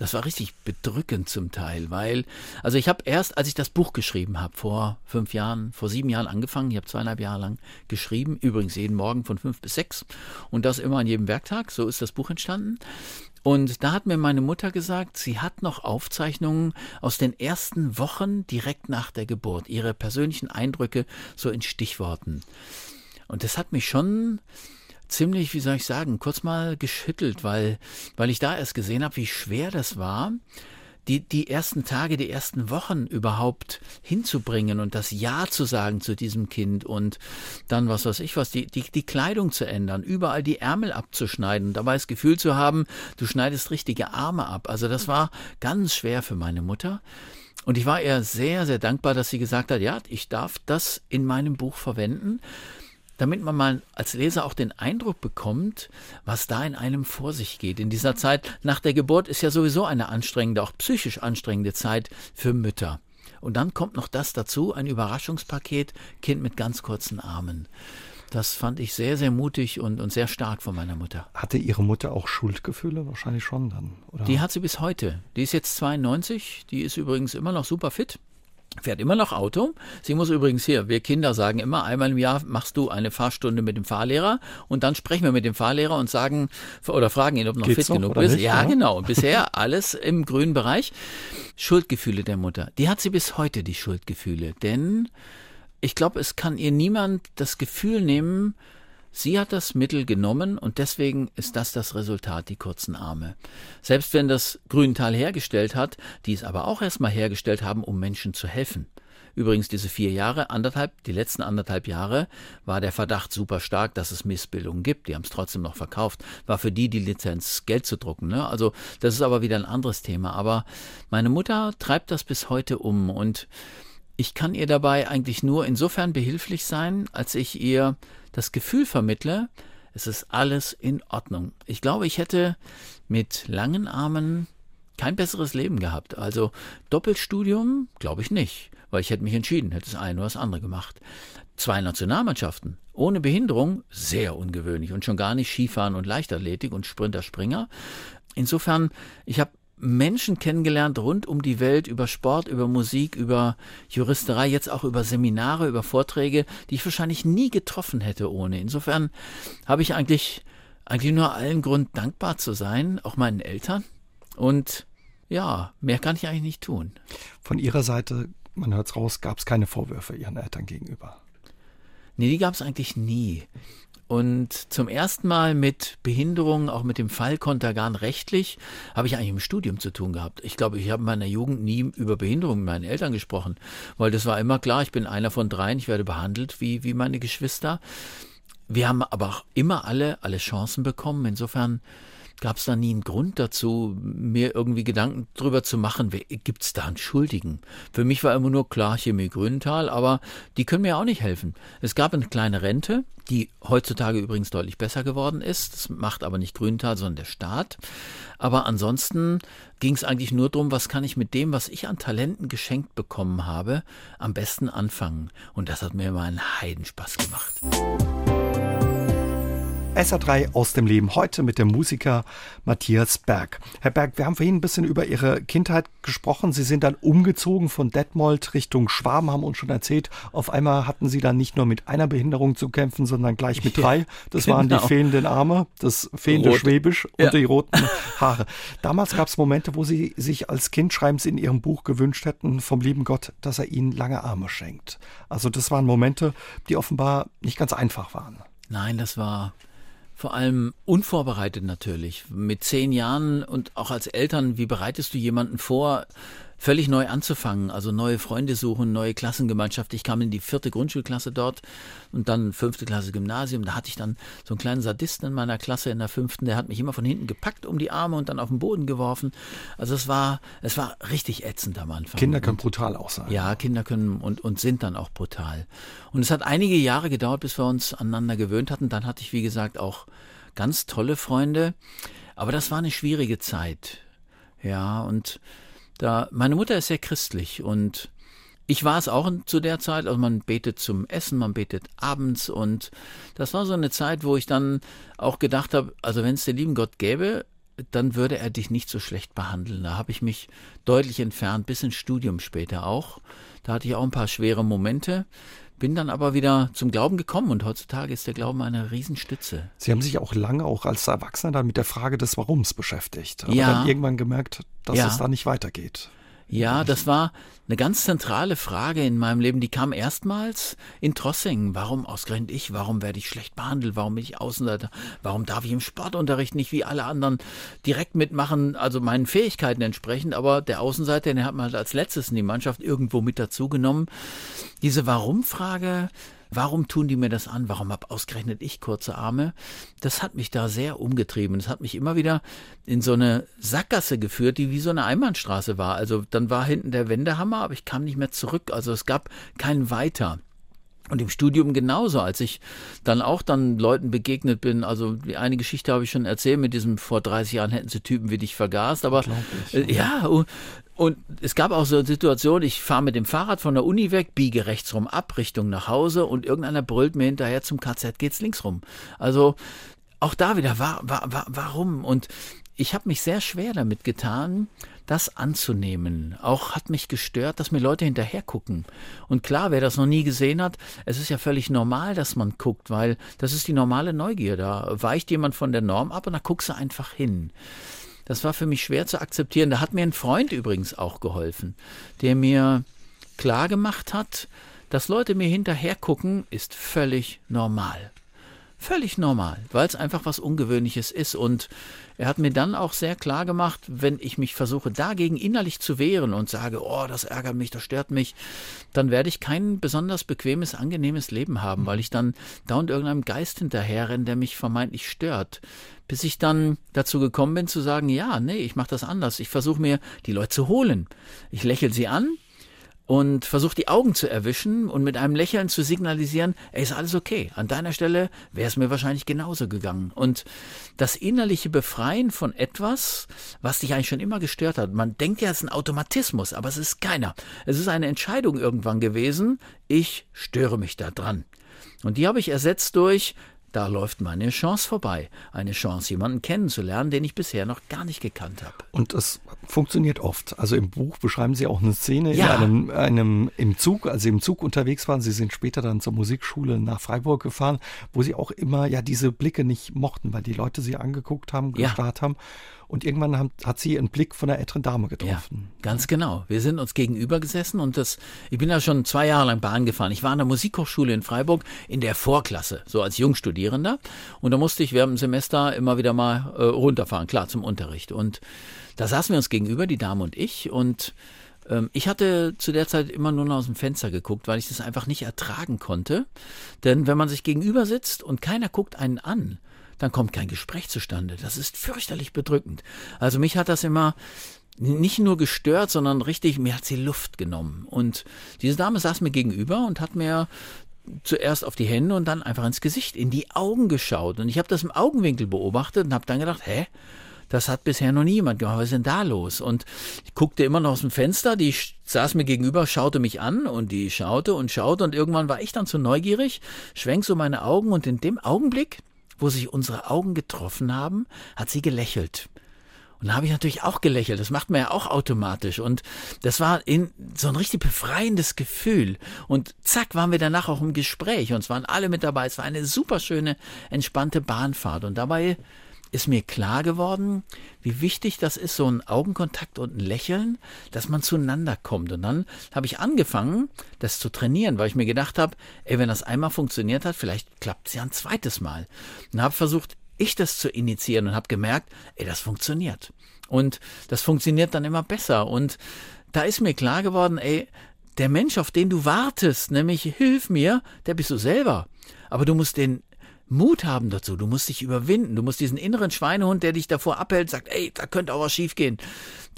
das war richtig bedrückend zum Teil, weil, also ich habe erst, als ich das Buch geschrieben habe, vor fünf Jahren, vor sieben Jahren angefangen, ich habe zweieinhalb Jahre lang geschrieben, übrigens jeden Morgen von fünf bis sechs und das immer an jedem Werktag, so ist das Buch entstanden. Und da hat mir meine Mutter gesagt, sie hat noch Aufzeichnungen aus den ersten Wochen direkt nach der Geburt, ihre persönlichen Eindrücke so in Stichworten. Und das hat mich schon ziemlich, wie soll ich sagen, kurz mal geschüttelt, weil, weil ich da erst gesehen habe, wie schwer das war, die, die ersten Tage, die ersten Wochen überhaupt hinzubringen und das Ja zu sagen zu diesem Kind und dann, was weiß ich was, die, die, die Kleidung zu ändern, überall die Ärmel abzuschneiden, dabei das Gefühl zu haben, du schneidest richtige Arme ab. Also das war ganz schwer für meine Mutter. Und ich war ihr sehr, sehr dankbar, dass sie gesagt hat, ja, ich darf das in meinem Buch verwenden damit man mal als Leser auch den Eindruck bekommt, was da in einem vor sich geht. In dieser Zeit nach der Geburt ist ja sowieso eine anstrengende, auch psychisch anstrengende Zeit für Mütter. Und dann kommt noch das dazu, ein Überraschungspaket, Kind mit ganz kurzen Armen. Das fand ich sehr, sehr mutig und, und sehr stark von meiner Mutter. Hatte Ihre Mutter auch Schuldgefühle? Wahrscheinlich schon dann, oder? Die hat sie bis heute. Die ist jetzt 92, die ist übrigens immer noch super fit fährt immer noch Auto. Sie muss übrigens hier, wir Kinder sagen immer, einmal im Jahr machst du eine Fahrstunde mit dem Fahrlehrer und dann sprechen wir mit dem Fahrlehrer und sagen oder fragen ihn, ob noch Geht's fit genug ist. Nicht, ja, ja, genau. Bisher alles im grünen Bereich. Schuldgefühle der Mutter. Die hat sie bis heute, die Schuldgefühle. Denn ich glaube, es kann ihr niemand das Gefühl nehmen, Sie hat das Mittel genommen und deswegen ist das das Resultat, die kurzen Arme. Selbst wenn das Grüntal hergestellt hat, die es aber auch erstmal hergestellt haben, um Menschen zu helfen. Übrigens diese vier Jahre, anderthalb, die letzten anderthalb Jahre war der Verdacht super stark, dass es Missbildungen gibt. Die haben es trotzdem noch verkauft. War für die die Lizenz, Geld zu drucken. Ne? Also das ist aber wieder ein anderes Thema. Aber meine Mutter treibt das bis heute um und ich kann ihr dabei eigentlich nur insofern behilflich sein, als ich ihr das Gefühl vermittle, es ist alles in Ordnung. Ich glaube, ich hätte mit langen Armen kein besseres Leben gehabt. Also Doppelstudium, glaube ich nicht, weil ich hätte mich entschieden, hätte das eine oder das andere gemacht. Zwei Nationalmannschaften ohne Behinderung, sehr ungewöhnlich und schon gar nicht Skifahren und Leichtathletik und Sprinter Springer. Insofern, ich habe Menschen kennengelernt rund um die Welt über Sport, über Musik, über Juristerei, jetzt auch über Seminare, über Vorträge, die ich wahrscheinlich nie getroffen hätte ohne. Insofern habe ich eigentlich, eigentlich nur allen Grund dankbar zu sein, auch meinen Eltern. Und ja, mehr kann ich eigentlich nicht tun. Von Ihrer Seite, man hört es raus, gab es keine Vorwürfe Ihren Eltern gegenüber. Nee, die gab es eigentlich nie. Und zum ersten Mal mit Behinderung, auch mit dem Fall Kontergan rechtlich, habe ich eigentlich im Studium zu tun gehabt. Ich glaube, ich habe in meiner Jugend nie über Behinderung mit meinen Eltern gesprochen, weil das war immer klar, ich bin einer von dreien, ich werde behandelt wie, wie meine Geschwister. Wir haben aber auch immer alle, alle Chancen bekommen. Insofern gab es da nie einen Grund dazu, mir irgendwie Gedanken drüber zu machen, gibt es da einen Schuldigen? Für mich war immer nur klar Chemie Grünenthal, aber die können mir auch nicht helfen. Es gab eine kleine Rente, die heutzutage übrigens deutlich besser geworden ist. Das macht aber nicht Grünenthal, sondern der Staat. Aber ansonsten ging es eigentlich nur darum, was kann ich mit dem, was ich an Talenten geschenkt bekommen habe, am besten anfangen. Und das hat mir immer einen Heidenspaß gemacht. SA3 aus dem Leben heute mit dem Musiker Matthias Berg. Herr Berg, wir haben vorhin ein bisschen über Ihre Kindheit gesprochen. Sie sind dann umgezogen von Detmold Richtung Schwaben, haben uns schon erzählt. Auf einmal hatten Sie dann nicht nur mit einer Behinderung zu kämpfen, sondern gleich mit drei. Das genau. waren die genau. fehlenden Arme, das fehlende Rot. Schwäbisch und ja. die roten Haare. Damals gab es Momente, wo Sie sich als Kind, schreiben Sie in Ihrem Buch, gewünscht hätten vom lieben Gott, dass er Ihnen lange Arme schenkt. Also das waren Momente, die offenbar nicht ganz einfach waren. Nein, das war Vor allem unvorbereitet natürlich. Mit zehn Jahren und auch als Eltern, wie bereitest du jemanden vor, völlig neu anzufangen, also neue Freunde suchen, neue Klassengemeinschaft. Ich kam in die vierte Grundschulklasse dort und dann fünfte Klasse Gymnasium. Da hatte ich dann so einen kleinen Sadisten in meiner Klasse in der fünften, der hat mich immer von hinten gepackt um die Arme und dann auf den Boden geworfen. Also es war, es war richtig ätzend am Anfang. Kinder können brutal auch sein. Ja, Kinder können und, und sind dann auch brutal. Und es hat einige Jahre gedauert, bis wir uns aneinander gewöhnt hatten. Dann hatte ich, wie gesagt, auch ganz tolle Freunde. Aber das war eine schwierige Zeit. Ja, und da, meine Mutter ist sehr christlich und ich war es auch zu der Zeit, also man betet zum Essen, man betet abends und das war so eine Zeit, wo ich dann auch gedacht habe, also wenn es den lieben Gott gäbe, dann würde er dich nicht so schlecht behandeln. Da habe ich mich deutlich entfernt, bis ins Studium später auch. Da hatte ich auch ein paar schwere Momente. Bin dann aber wieder zum Glauben gekommen und heutzutage ist der Glauben eine Riesenstütze. Sie haben sich auch lange auch als Erwachsener dann mit der Frage des Warums beschäftigt. Aber ja. dann irgendwann gemerkt, dass ja. es da nicht weitergeht. Ja, das war eine ganz zentrale Frage in meinem Leben. Die kam erstmals in Trossingen. Warum ausgerechnet ich? Warum werde ich schlecht behandelt? Warum bin ich Außenseiter? Warum darf ich im Sportunterricht nicht wie alle anderen direkt mitmachen, also meinen Fähigkeiten entsprechend? Aber der Außenseiter, den hat man halt als letztes in die Mannschaft irgendwo mit dazugenommen. Diese Warum-Frage Warum tun die mir das an? Warum habe ausgerechnet ich kurze Arme? Das hat mich da sehr umgetrieben. Das hat mich immer wieder in so eine Sackgasse geführt, die wie so eine Einbahnstraße war. Also dann war hinten der Wendehammer, aber ich kam nicht mehr zurück. Also es gab kein Weiter. Und im Studium genauso, als ich dann auch dann Leuten begegnet bin, also die eine Geschichte habe ich schon erzählt mit diesem vor 30 Jahren hätten sie Typen wie dich vergast, aber äh, ja, und es gab auch so eine Situation, ich fahre mit dem Fahrrad von der Uni weg, biege rechts rum ab, Richtung nach Hause und irgendeiner brüllt mir hinterher zum KZ geht's links rum. Also auch da wieder, war, war, war, warum? Und ich habe mich sehr schwer damit getan, das anzunehmen. Auch hat mich gestört, dass mir Leute hinterher gucken. Und klar, wer das noch nie gesehen hat, es ist ja völlig normal, dass man guckt, weil das ist die normale Neugier. Da weicht jemand von der Norm ab und da guckst du einfach hin. Das war für mich schwer zu akzeptieren. Da hat mir ein Freund übrigens auch geholfen, der mir klar gemacht hat, dass Leute mir hinterher gucken, ist völlig normal. Völlig normal, weil es einfach was Ungewöhnliches ist. Und er hat mir dann auch sehr klar gemacht, wenn ich mich versuche, dagegen innerlich zu wehren und sage, oh, das ärgert mich, das stört mich, dann werde ich kein besonders bequemes, angenehmes Leben haben, weil ich dann dauernd irgendeinem Geist hinterherrenne, der mich vermeintlich stört bis ich dann dazu gekommen bin zu sagen, ja, nee, ich mache das anders. Ich versuche mir die Leute zu holen. Ich lächle sie an und versuche die Augen zu erwischen und mit einem Lächeln zu signalisieren, ey, ist alles okay. An deiner Stelle wäre es mir wahrscheinlich genauso gegangen. Und das innerliche Befreien von etwas, was dich eigentlich schon immer gestört hat. Man denkt ja, es ist ein Automatismus, aber es ist keiner. Es ist eine Entscheidung irgendwann gewesen, ich störe mich da dran. Und die habe ich ersetzt durch, da läuft meine Chance vorbei. Eine Chance, jemanden kennenzulernen, den ich bisher noch gar nicht gekannt habe. Und es funktioniert oft. Also im Buch beschreiben Sie auch eine Szene ja. in einem, einem, im Zug, als Sie im Zug unterwegs waren. Sie sind später dann zur Musikschule nach Freiburg gefahren, wo Sie auch immer ja diese Blicke nicht mochten, weil die Leute Sie angeguckt haben, gestarrt ja. haben. Und irgendwann hat, hat sie einen Blick von einer älteren Dame getroffen. Ja, ganz genau. Wir sind uns gegenüber gesessen und das, ich bin ja schon zwei Jahre lang Bahn gefahren. Ich war an der Musikhochschule in Freiburg in der Vorklasse, so als Jungstudierender. Und da musste ich während dem Semester immer wieder mal äh, runterfahren, klar, zum Unterricht. Und da saßen wir uns gegenüber, die Dame und ich, und ähm, ich hatte zu der Zeit immer nur noch aus dem Fenster geguckt, weil ich das einfach nicht ertragen konnte. Denn wenn man sich gegenüber sitzt und keiner guckt einen an, dann kommt kein Gespräch zustande. Das ist fürchterlich bedrückend. Also mich hat das immer nicht nur gestört, sondern richtig, mir hat sie Luft genommen. Und diese Dame saß mir gegenüber und hat mir zuerst auf die Hände und dann einfach ins Gesicht, in die Augen geschaut. Und ich habe das im Augenwinkel beobachtet und habe dann gedacht, hä? Das hat bisher noch niemand gemacht. Was ist denn da los? Und ich guckte immer noch aus dem Fenster, die saß mir gegenüber, schaute mich an und die schaute und schaute und irgendwann war ich dann zu neugierig, schwenk so meine Augen und in dem Augenblick wo sich unsere Augen getroffen haben, hat sie gelächelt. Und da habe ich natürlich auch gelächelt. Das macht man ja auch automatisch. Und das war in, so ein richtig befreiendes Gefühl. Und zack, waren wir danach auch im Gespräch. Und es waren alle mit dabei. Es war eine super schöne, entspannte Bahnfahrt. Und dabei ist mir klar geworden, wie wichtig das ist, so ein Augenkontakt und ein Lächeln, dass man zueinander kommt. Und dann habe ich angefangen, das zu trainieren, weil ich mir gedacht habe, ey, wenn das einmal funktioniert hat, vielleicht klappt es ja ein zweites Mal. Und habe versucht, ich das zu initiieren und habe gemerkt, ey, das funktioniert. Und das funktioniert dann immer besser. Und da ist mir klar geworden, ey, der Mensch, auf den du wartest, nämlich hilf mir, der bist du selber. Aber du musst den Mut haben dazu. Du musst dich überwinden. Du musst diesen inneren Schweinehund, der dich davor abhält, sagt, ey, da könnte auch was schiefgehen,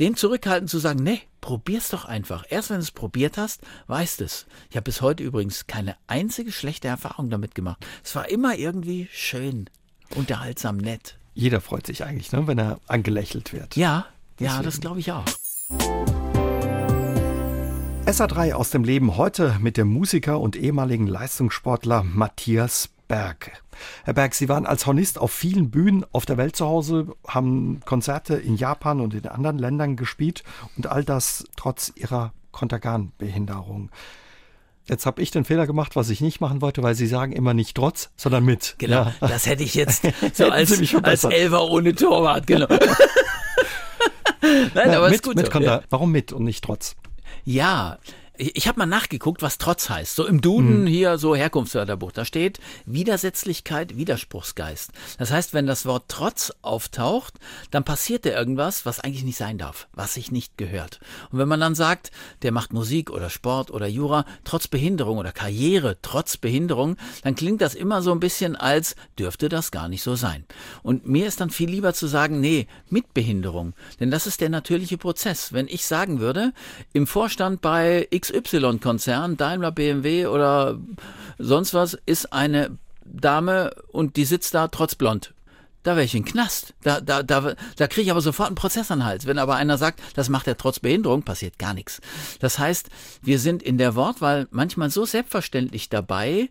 den zurückhalten zu sagen, nee, probier's doch einfach. Erst wenn du es probiert hast, weißt es. Ich habe bis heute übrigens keine einzige schlechte Erfahrung damit gemacht. Es war immer irgendwie schön, unterhaltsam, nett. Jeder freut sich eigentlich, ne, wenn er angelächelt wird. Ja, Deswegen. ja, das glaube ich auch. SA3 aus dem Leben heute mit dem Musiker und ehemaligen Leistungssportler Matthias Berg. Herr Berg, Sie waren als Hornist auf vielen Bühnen auf der Welt zu Hause, haben Konzerte in Japan und in anderen Ländern gespielt und all das trotz Ihrer Kontergan-Behinderung. Jetzt habe ich den Fehler gemacht, was ich nicht machen wollte, weil Sie sagen immer nicht trotz, sondern mit. Genau, ja. das hätte ich jetzt so als, als Elfer ohne Torwart, genau. Nein, ja, aber mit, ist gut. Mit ja. Warum mit und nicht trotz? Ja, ich habe mal nachgeguckt, was Trotz heißt. So im Duden hm. hier, so Herkunftswörterbuch, da steht Widersetzlichkeit, Widerspruchsgeist. Das heißt, wenn das Wort Trotz auftaucht, dann passiert da irgendwas, was eigentlich nicht sein darf, was sich nicht gehört. Und wenn man dann sagt, der macht Musik oder Sport oder Jura trotz Behinderung oder Karriere trotz Behinderung, dann klingt das immer so ein bisschen als dürfte das gar nicht so sein. Und mir ist dann viel lieber zu sagen, nee, mit Behinderung. Denn das ist der natürliche Prozess. Wenn ich sagen würde, im Vorstand bei XY-Konzern, Daimler, BMW oder sonst was, ist eine Dame und die sitzt da trotz blond. Da wäre ich in Knast. Da, da, da, da kriege ich aber sofort einen Prozess an Hals. Wenn aber einer sagt, das macht er trotz Behinderung, passiert gar nichts. Das heißt, wir sind in der Wortwahl manchmal so selbstverständlich dabei,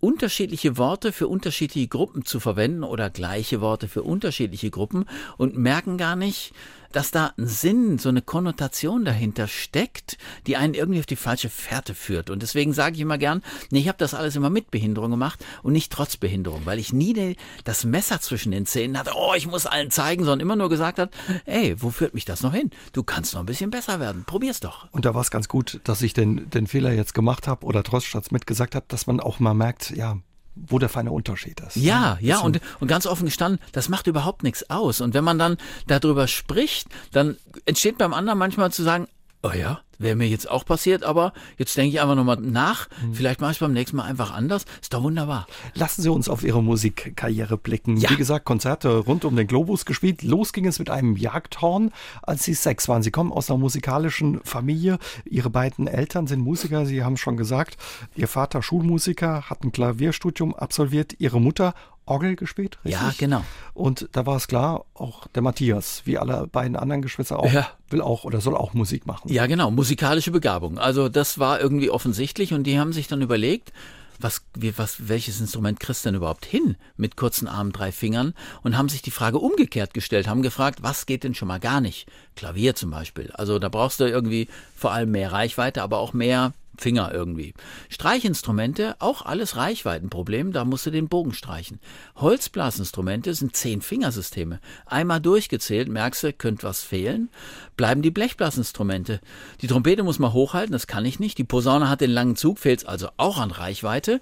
unterschiedliche Worte für unterschiedliche Gruppen zu verwenden oder gleiche Worte für unterschiedliche Gruppen und merken gar nicht, dass da ein Sinn, so eine Konnotation dahinter steckt, die einen irgendwie auf die falsche Fährte führt. Und deswegen sage ich immer gern, nee, ich habe das alles immer mit Behinderung gemacht und nicht trotz Behinderung, weil ich nie das Messer zwischen den Zähnen hatte, oh, ich muss allen zeigen, sondern immer nur gesagt hat, ey, wo führt mich das noch hin? Du kannst noch ein bisschen besser werden, probier's doch. Und da war es ganz gut, dass ich den, den Fehler jetzt gemacht habe oder trotz Schatz mitgesagt habe, dass man auch mal merkt, ja, wo der feine Unterschied ist. Ja, ja, und, und ganz offen gestanden, das macht überhaupt nichts aus. Und wenn man dann darüber spricht, dann entsteht beim anderen manchmal zu sagen, oh ja, wäre mir jetzt auch passiert, aber jetzt denke ich einfach nochmal nach. Mhm. Vielleicht mache ich beim nächsten Mal einfach anders. Ist doch wunderbar. Lassen Sie uns auf Ihre Musikkarriere blicken. Ja. Wie gesagt, Konzerte rund um den Globus gespielt. Los ging es mit einem Jagdhorn, als Sie sechs waren. Sie kommen aus einer musikalischen Familie. Ihre beiden Eltern sind Musiker. Sie haben schon gesagt, Ihr Vater Schulmusiker, hat ein Klavierstudium absolviert. Ihre Mutter Orgel gespielt, richtig? Ja, genau. Und da war es klar, auch der Matthias, wie alle beiden anderen Geschwister auch, ja. will auch oder soll auch Musik machen. Ja, genau, musikalische Begabung. Also das war irgendwie offensichtlich und die haben sich dann überlegt, was, was, welches Instrument kriegst du denn überhaupt hin mit kurzen Armen, drei Fingern und haben sich die Frage umgekehrt gestellt, haben gefragt, was geht denn schon mal gar nicht? Klavier zum Beispiel. Also da brauchst du irgendwie vor allem mehr Reichweite, aber auch mehr Finger irgendwie. Streichinstrumente, auch alles Reichweitenproblem, da musst du den Bogen streichen. Holzblasinstrumente sind zehn Fingersysteme. Einmal durchgezählt, merkst du, könnte was fehlen. Bleiben die Blechblasinstrumente. Die Trompete muss man hochhalten, das kann ich nicht. Die Posaune hat den langen Zug, fehlt also auch an Reichweite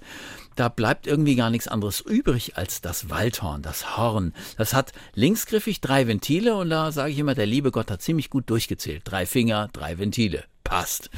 da bleibt irgendwie gar nichts anderes übrig als das Waldhorn, das Horn. Das hat linksgriffig drei Ventile und da sage ich immer, der liebe Gott hat ziemlich gut durchgezählt. Drei Finger, drei Ventile passt.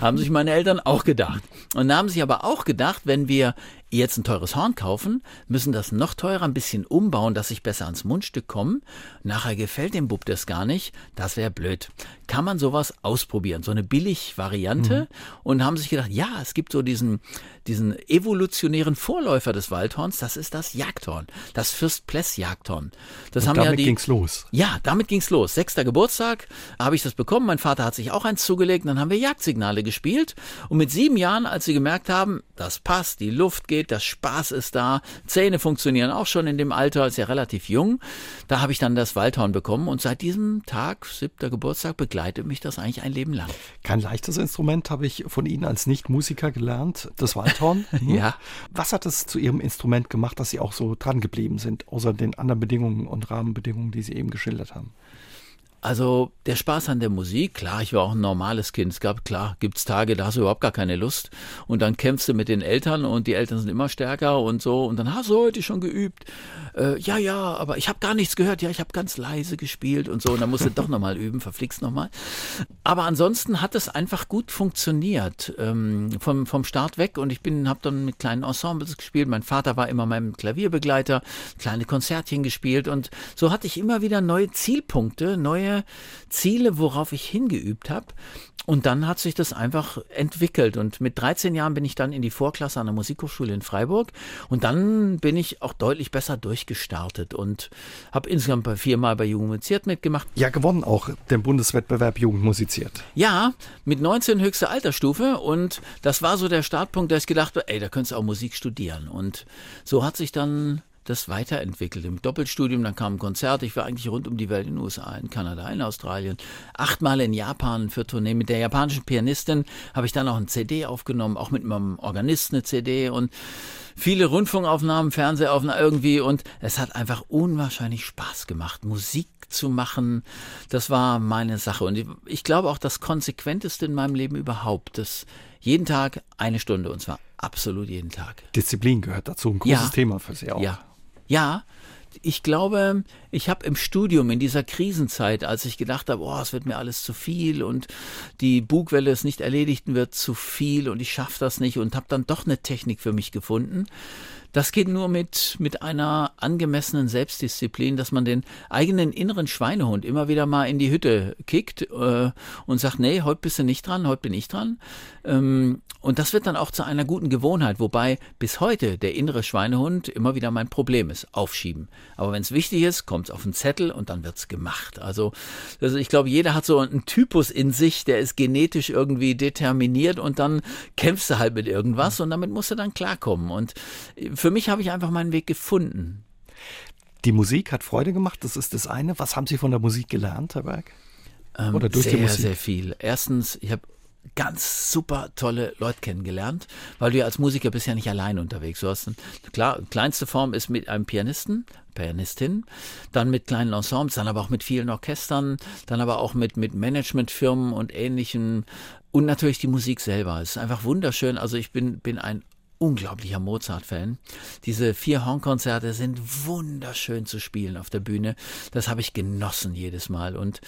haben sich meine Eltern auch gedacht. Und haben sich aber auch gedacht, wenn wir jetzt ein teures Horn kaufen, müssen das noch teurer ein bisschen umbauen, dass ich besser ans Mundstück komme. Nachher gefällt dem Bub das gar nicht. Das wäre blöd. Kann man sowas ausprobieren? So eine Billig-Variante? Mhm. Und haben sich gedacht, ja, es gibt so diesen, diesen evolutionären Vorläufer des Waldhorns. Das ist das Jagdhorn. Das Fürst-Pless-Jagdhorn. Das Und haben damit ja die, ging's los. Ja, damit ging's los. Sechster Geburtstag habe ich das bekommen. Mein Vater hat sich auch eins zugelegt. Dann haben wir Jagdsignale gespielt. Und mit sieben Jahren, als sie gemerkt haben, das passt, die Luft geht, geht, das Spaß ist da, Zähne funktionieren auch schon in dem Alter, ist ja relativ jung. Da habe ich dann das Waldhorn bekommen und seit diesem Tag, siebter Geburtstag, begleitet mich das eigentlich ein Leben lang. Kein leichtes Instrument habe ich von Ihnen als Nicht-Musiker gelernt, das Waldhorn. Hm? ja. Was hat es zu Ihrem Instrument gemacht, dass Sie auch so dran geblieben sind, außer den anderen Bedingungen und Rahmenbedingungen, die Sie eben geschildert haben? Also der Spaß an der Musik, klar, ich war auch ein normales Kind. Es gab, klar, gibt's Tage, da hast du überhaupt gar keine Lust. Und dann kämpfst du mit den Eltern und die Eltern sind immer stärker und so. Und dann hast du heute schon geübt. Äh, ja, ja, aber ich habe gar nichts gehört. Ja, ich habe ganz leise gespielt und so. Und dann musst du doch nochmal üben, verflixt nochmal. Aber ansonsten hat es einfach gut funktioniert ähm, vom, vom Start weg. Und ich bin, habe dann mit kleinen Ensembles gespielt. Mein Vater war immer mein Klavierbegleiter, kleine Konzertchen gespielt. Und so hatte ich immer wieder neue Zielpunkte, neue Ziele, worauf ich hingeübt habe. Und dann hat sich das einfach entwickelt. Und mit 13 Jahren bin ich dann in die Vorklasse an der Musikhochschule in Freiburg. Und dann bin ich auch deutlich besser durchgestartet und habe insgesamt bei viermal bei Jugend musiziert mitgemacht. Ja, gewonnen auch den Bundeswettbewerb Jugend musiziert. Ja, mit 19 höchste Altersstufe. Und das war so der Startpunkt, da ich gedacht habe, ey, da könntest du auch Musik studieren. Und so hat sich dann das weiterentwickelt. Im Doppelstudium, dann kam ein Konzert. Ich war eigentlich rund um die Welt in den USA, in Kanada, in Australien, achtmal in Japan für Tournee. Mit der japanischen Pianistin habe ich dann auch ein CD aufgenommen, auch mit meinem Organist eine CD und viele Rundfunkaufnahmen, Fernsehaufnahmen irgendwie. Und es hat einfach unwahrscheinlich Spaß gemacht, Musik zu machen. Das war meine Sache. Und ich glaube auch das Konsequenteste in meinem Leben überhaupt. Das jeden Tag eine Stunde und zwar absolut jeden Tag. Disziplin gehört dazu, ein großes ja, Thema für Sie auch. Ja, ja, ich glaube, ich habe im Studium in dieser Krisenzeit, als ich gedacht habe, oh, es wird mir alles zu viel und die Bugwelle ist nicht erledigt wird zu viel und ich schaffe das nicht und habe dann doch eine Technik für mich gefunden. Das geht nur mit, mit einer angemessenen Selbstdisziplin, dass man den eigenen inneren Schweinehund immer wieder mal in die Hütte kickt äh, und sagt, nee, heute bist du nicht dran, heute bin ich dran. Ähm, und das wird dann auch zu einer guten Gewohnheit, wobei bis heute der innere Schweinehund immer wieder mein Problem ist, aufschieben. Aber wenn es wichtig ist, kommt es auf den Zettel und dann wird's gemacht. Also, also ich glaube, jeder hat so einen Typus in sich, der ist genetisch irgendwie determiniert und dann kämpfst du halt mit irgendwas und damit musst du dann klarkommen. Und für mich habe ich einfach meinen Weg gefunden. Die Musik hat Freude gemacht, das ist das eine. Was haben Sie von der Musik gelernt, Herr Berg? Ähm, Oder durch sehr, die Musik? Sehr viel. Erstens, ich habe ganz super tolle Leute kennengelernt, weil du ja als Musiker bist ja nicht allein unterwegs. Du hast ein, klar, kleinste Form ist mit einem Pianisten, Pianistin, dann mit kleinen Ensembles, dann aber auch mit vielen Orchestern, dann aber auch mit, mit Managementfirmen und ähnlichem und natürlich die Musik selber. Es ist einfach wunderschön. Also ich bin, bin ein unglaublicher Mozart-Fan. Diese vier Hornkonzerte sind wunderschön zu spielen auf der Bühne. Das habe ich genossen jedes Mal und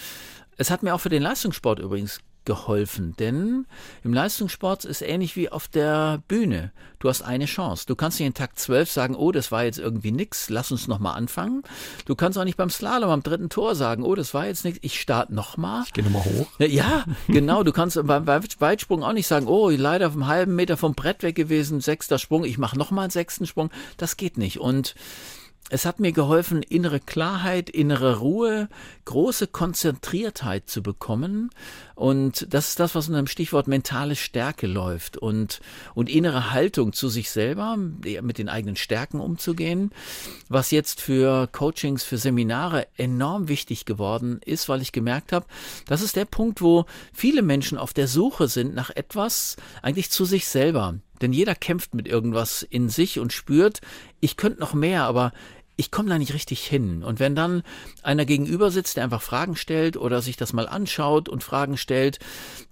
es hat mir auch für den Leistungssport übrigens geholfen. Denn im Leistungssport ist ähnlich wie auf der Bühne. Du hast eine Chance. Du kannst nicht in Takt 12 sagen, oh, das war jetzt irgendwie nix, lass uns nochmal anfangen. Du kannst auch nicht beim Slalom am dritten Tor sagen, oh, das war jetzt nix, ich starte nochmal. Ich gehe nochmal hoch. Ja, genau. Du kannst beim Weitsprung auch nicht sagen, oh, leider auf einem halben Meter vom Brett weg gewesen, sechster Sprung, ich mache nochmal einen sechsten Sprung. Das geht nicht. Und es hat mir geholfen, innere Klarheit, innere Ruhe, große Konzentriertheit zu bekommen. Und das ist das, was unter dem Stichwort mentale Stärke läuft und, und innere Haltung zu sich selber, mit den eigenen Stärken umzugehen, was jetzt für Coachings, für Seminare enorm wichtig geworden ist, weil ich gemerkt habe, das ist der Punkt, wo viele Menschen auf der Suche sind nach etwas eigentlich zu sich selber. Denn jeder kämpft mit irgendwas in sich und spürt, ich könnte noch mehr, aber ich komme da nicht richtig hin. Und wenn dann einer gegenüber sitzt, der einfach Fragen stellt oder sich das mal anschaut und Fragen stellt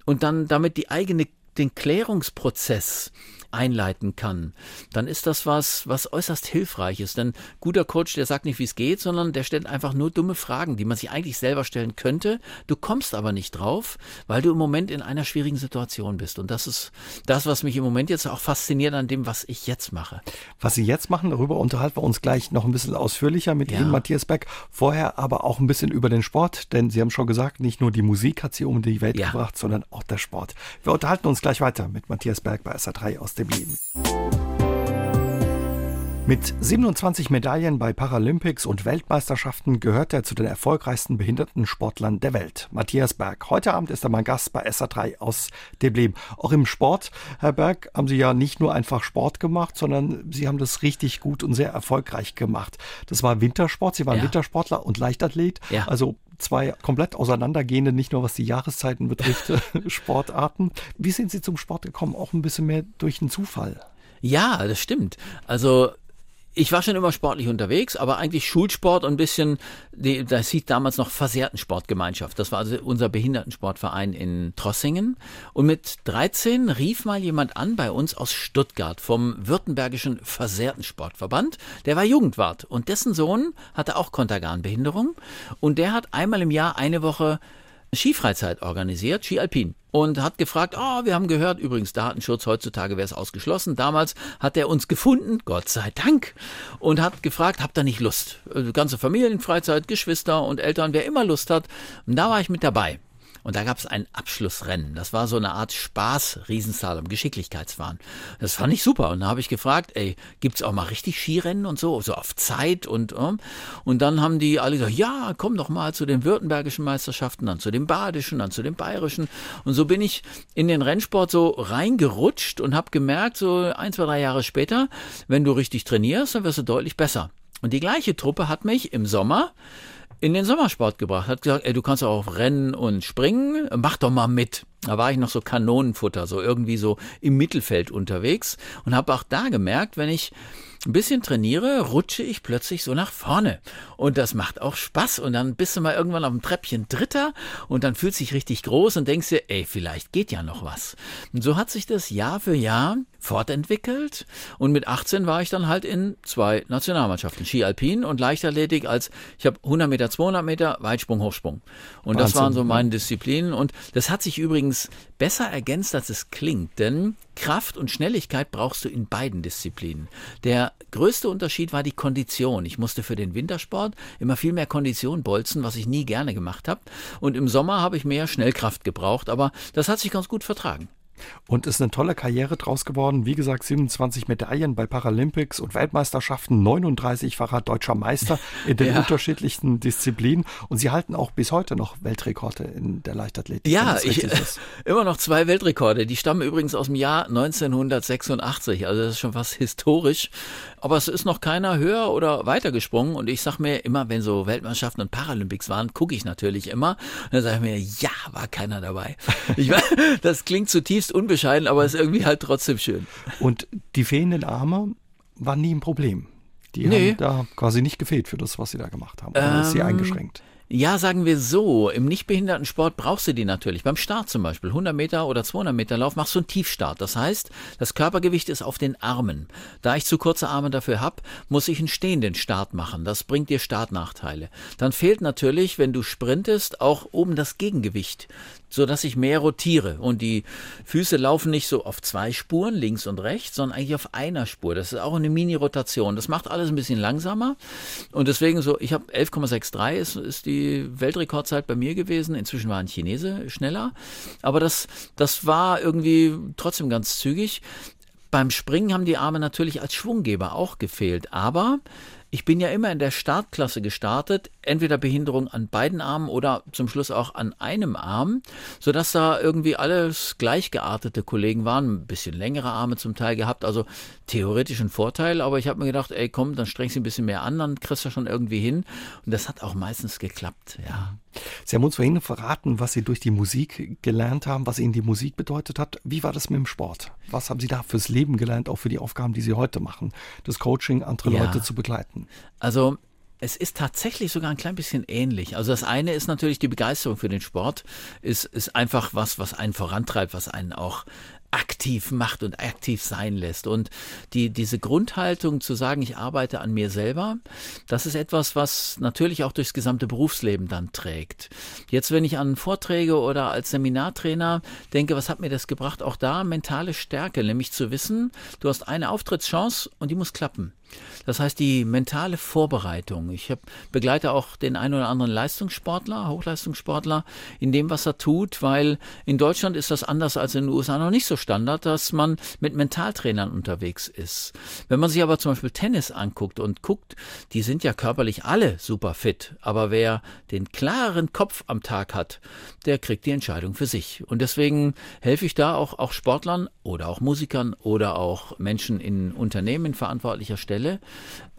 und dann damit die eigene, den Klärungsprozess einleiten kann, dann ist das was, was äußerst hilfreich ist. Denn guter Coach, der sagt nicht, wie es geht, sondern der stellt einfach nur dumme Fragen, die man sich eigentlich selber stellen könnte. Du kommst aber nicht drauf, weil du im Moment in einer schwierigen Situation bist. Und das ist das, was mich im Moment jetzt auch fasziniert an dem, was ich jetzt mache. Was Sie jetzt machen, darüber unterhalten wir uns gleich noch ein bisschen ausführlicher mit ja. Ihnen, Matthias Beck. Vorher aber auch ein bisschen über den Sport, denn Sie haben schon gesagt, nicht nur die Musik hat Sie um die Welt ja. gebracht, sondern auch der Sport. Wir unterhalten uns gleich weiter mit Matthias Berg bei SA3 aus dem Leben. Mit 27 Medaillen bei Paralympics und Weltmeisterschaften gehört er zu den erfolgreichsten behinderten Sportlern der Welt. Matthias Berg. Heute Abend ist er mein Gast bei SA3 aus Deblem. Auch im Sport, Herr Berg, haben Sie ja nicht nur einfach Sport gemacht, sondern Sie haben das richtig gut und sehr erfolgreich gemacht. Das war Wintersport. Sie waren ja. Wintersportler und Leichtathlet. Ja. Also zwei komplett auseinandergehende, nicht nur was die Jahreszeiten betrifft, Sportarten. Wie sind Sie zum Sport gekommen? Auch ein bisschen mehr durch einen Zufall. Ja, das stimmt. Also ich war schon immer sportlich unterwegs, aber eigentlich Schulsport und ein bisschen, das hieß damals noch Versehrtensportgemeinschaft. Das war also unser Behindertensportverein in Trossingen. Und mit 13 rief mal jemand an bei uns aus Stuttgart vom Württembergischen Versehrtensportverband. Der war Jugendwart und dessen Sohn hatte auch Konterganbehinderung und der hat einmal im Jahr eine Woche Skifreizeit organisiert, Ski Alpin und hat gefragt, oh, wir haben gehört, übrigens Datenschutz, heutzutage wäre es ausgeschlossen. Damals hat er uns gefunden, Gott sei Dank, und hat gefragt, habt ihr nicht Lust? Also ganze Familienfreizeit, Geschwister und Eltern, wer immer Lust hat. Und da war ich mit dabei. Und da gab es ein Abschlussrennen. Das war so eine Art Spaß, Riesenslalom, Geschicklichkeitsfahren. Das fand ich super. Und da habe ich gefragt, ey, gibt's auch mal richtig Skirennen und so, so auf Zeit und um? und dann haben die alle gesagt, ja, komm doch mal zu den württembergischen Meisterschaften, dann zu den badischen, dann zu den bayerischen. Und so bin ich in den Rennsport so reingerutscht und habe gemerkt, so ein, zwei, drei Jahre später, wenn du richtig trainierst, dann wirst du deutlich besser. Und die gleiche Truppe hat mich im Sommer in den Sommersport gebracht, hat gesagt, ey, du kannst auch rennen und springen, mach doch mal mit. Da war ich noch so Kanonenfutter, so irgendwie so im Mittelfeld unterwegs und habe auch da gemerkt, wenn ich ein bisschen trainiere, rutsche ich plötzlich so nach vorne. Und das macht auch Spaß. Und dann bist du mal irgendwann auf dem Treppchen Dritter und dann fühlst du dich richtig groß und denkst dir, ey, vielleicht geht ja noch was. Und so hat sich das Jahr für Jahr fortentwickelt. Und mit 18 war ich dann halt in zwei Nationalmannschaften, Ski Alpin und Leichtathletik als, ich habe 100 Meter, 200 Meter, Weitsprung, Hochsprung. Und Wahnsinn, das waren so meine Disziplinen. Und das hat sich übrigens besser ergänzt, als es klingt. Denn Kraft und Schnelligkeit brauchst du in beiden Disziplinen. Der größte Unterschied war die Kondition. Ich musste für den Wintersport immer viel mehr Kondition bolzen, was ich nie gerne gemacht habe. Und im Sommer habe ich mehr Schnellkraft gebraucht, aber das hat sich ganz gut vertragen. Und ist eine tolle Karriere draus geworden. Wie gesagt, 27 Medaillen bei Paralympics und Weltmeisterschaften, 39-facher deutscher Meister in den ja. unterschiedlichsten Disziplinen. Und Sie halten auch bis heute noch Weltrekorde in der Leichtathletik. Ja, ich, immer noch zwei Weltrekorde. Die stammen übrigens aus dem Jahr 1986. Also das ist schon was historisch. Aber es ist noch keiner höher oder weiter gesprungen. Und ich sage mir immer, wenn so Weltmeisterschaften und Paralympics waren, gucke ich natürlich immer. Und dann sage ich mir, ja, war keiner dabei. Ich, das klingt zutiefst unbescheiden, aber ist irgendwie halt trotzdem schön. Und die fehlenden Arme waren nie ein Problem. Die nee. haben da quasi nicht gefehlt für das, was sie da gemacht haben. Ähm, ist sie eingeschränkt? Ja, sagen wir so, im Nichtbehindertensport brauchst du die natürlich. Beim Start zum Beispiel, 100 Meter oder 200 Meter Lauf, machst du einen Tiefstart. Das heißt, das Körpergewicht ist auf den Armen. Da ich zu kurze Arme dafür habe, muss ich einen stehenden Start machen. Das bringt dir Startnachteile. Dann fehlt natürlich, wenn du sprintest, auch oben das Gegengewicht so dass ich mehr rotiere und die Füße laufen nicht so auf zwei Spuren, links und rechts, sondern eigentlich auf einer Spur. Das ist auch eine Mini-Rotation. Das macht alles ein bisschen langsamer und deswegen so, ich habe 11,63 ist, ist die Weltrekordzeit bei mir gewesen. Inzwischen war ein Chinese schneller, aber das, das war irgendwie trotzdem ganz zügig. Beim Springen haben die Arme natürlich als Schwunggeber auch gefehlt, aber ich bin ja immer in der Startklasse gestartet, entweder Behinderung an beiden Armen oder zum Schluss auch an einem Arm, sodass da irgendwie alles gleichgeartete Kollegen waren, ein bisschen längere Arme zum Teil gehabt, also theoretisch ein Vorteil, aber ich habe mir gedacht, ey komm, dann strengst du ein bisschen mehr an, dann kriegst du schon irgendwie hin und das hat auch meistens geklappt, ja. Sie haben uns vorhin verraten, was Sie durch die Musik gelernt haben, was Ihnen die Musik bedeutet hat. Wie war das mit dem Sport? Was haben Sie da fürs Leben gelernt, auch für die Aufgaben, die Sie heute machen? Das Coaching, andere ja. Leute zu begleiten? Also es ist tatsächlich sogar ein klein bisschen ähnlich. Also das eine ist natürlich die Begeisterung für den Sport, ist, ist einfach was, was einen vorantreibt, was einen auch aktiv macht und aktiv sein lässt. Und die, diese Grundhaltung zu sagen, ich arbeite an mir selber, das ist etwas, was natürlich auch durchs gesamte Berufsleben dann trägt. Jetzt, wenn ich an Vorträge oder als Seminartrainer denke, was hat mir das gebracht? Auch da mentale Stärke, nämlich zu wissen, du hast eine Auftrittschance und die muss klappen. Das heißt, die mentale Vorbereitung. Ich hab, begleite auch den einen oder anderen Leistungssportler, Hochleistungssportler in dem, was er tut, weil in Deutschland ist das anders als in den USA noch nicht so Standard, dass man mit Mentaltrainern unterwegs ist. Wenn man sich aber zum Beispiel Tennis anguckt und guckt, die sind ja körperlich alle super fit, aber wer den klaren Kopf am Tag hat, der kriegt die Entscheidung für sich. Und deswegen helfe ich da auch, auch Sportlern oder auch Musikern oder auch Menschen in Unternehmen in verantwortlicher Stelle, Stelle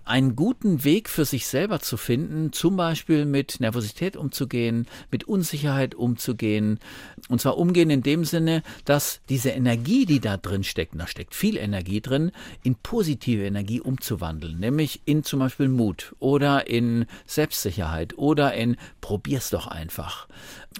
einen guten Weg für sich selber zu finden, zum Beispiel mit Nervosität umzugehen, mit Unsicherheit umzugehen. Und zwar umgehen in dem Sinne, dass diese Energie, die da drin steckt, da steckt viel Energie drin, in positive Energie umzuwandeln, nämlich in zum Beispiel Mut oder in Selbstsicherheit oder in probier's doch einfach.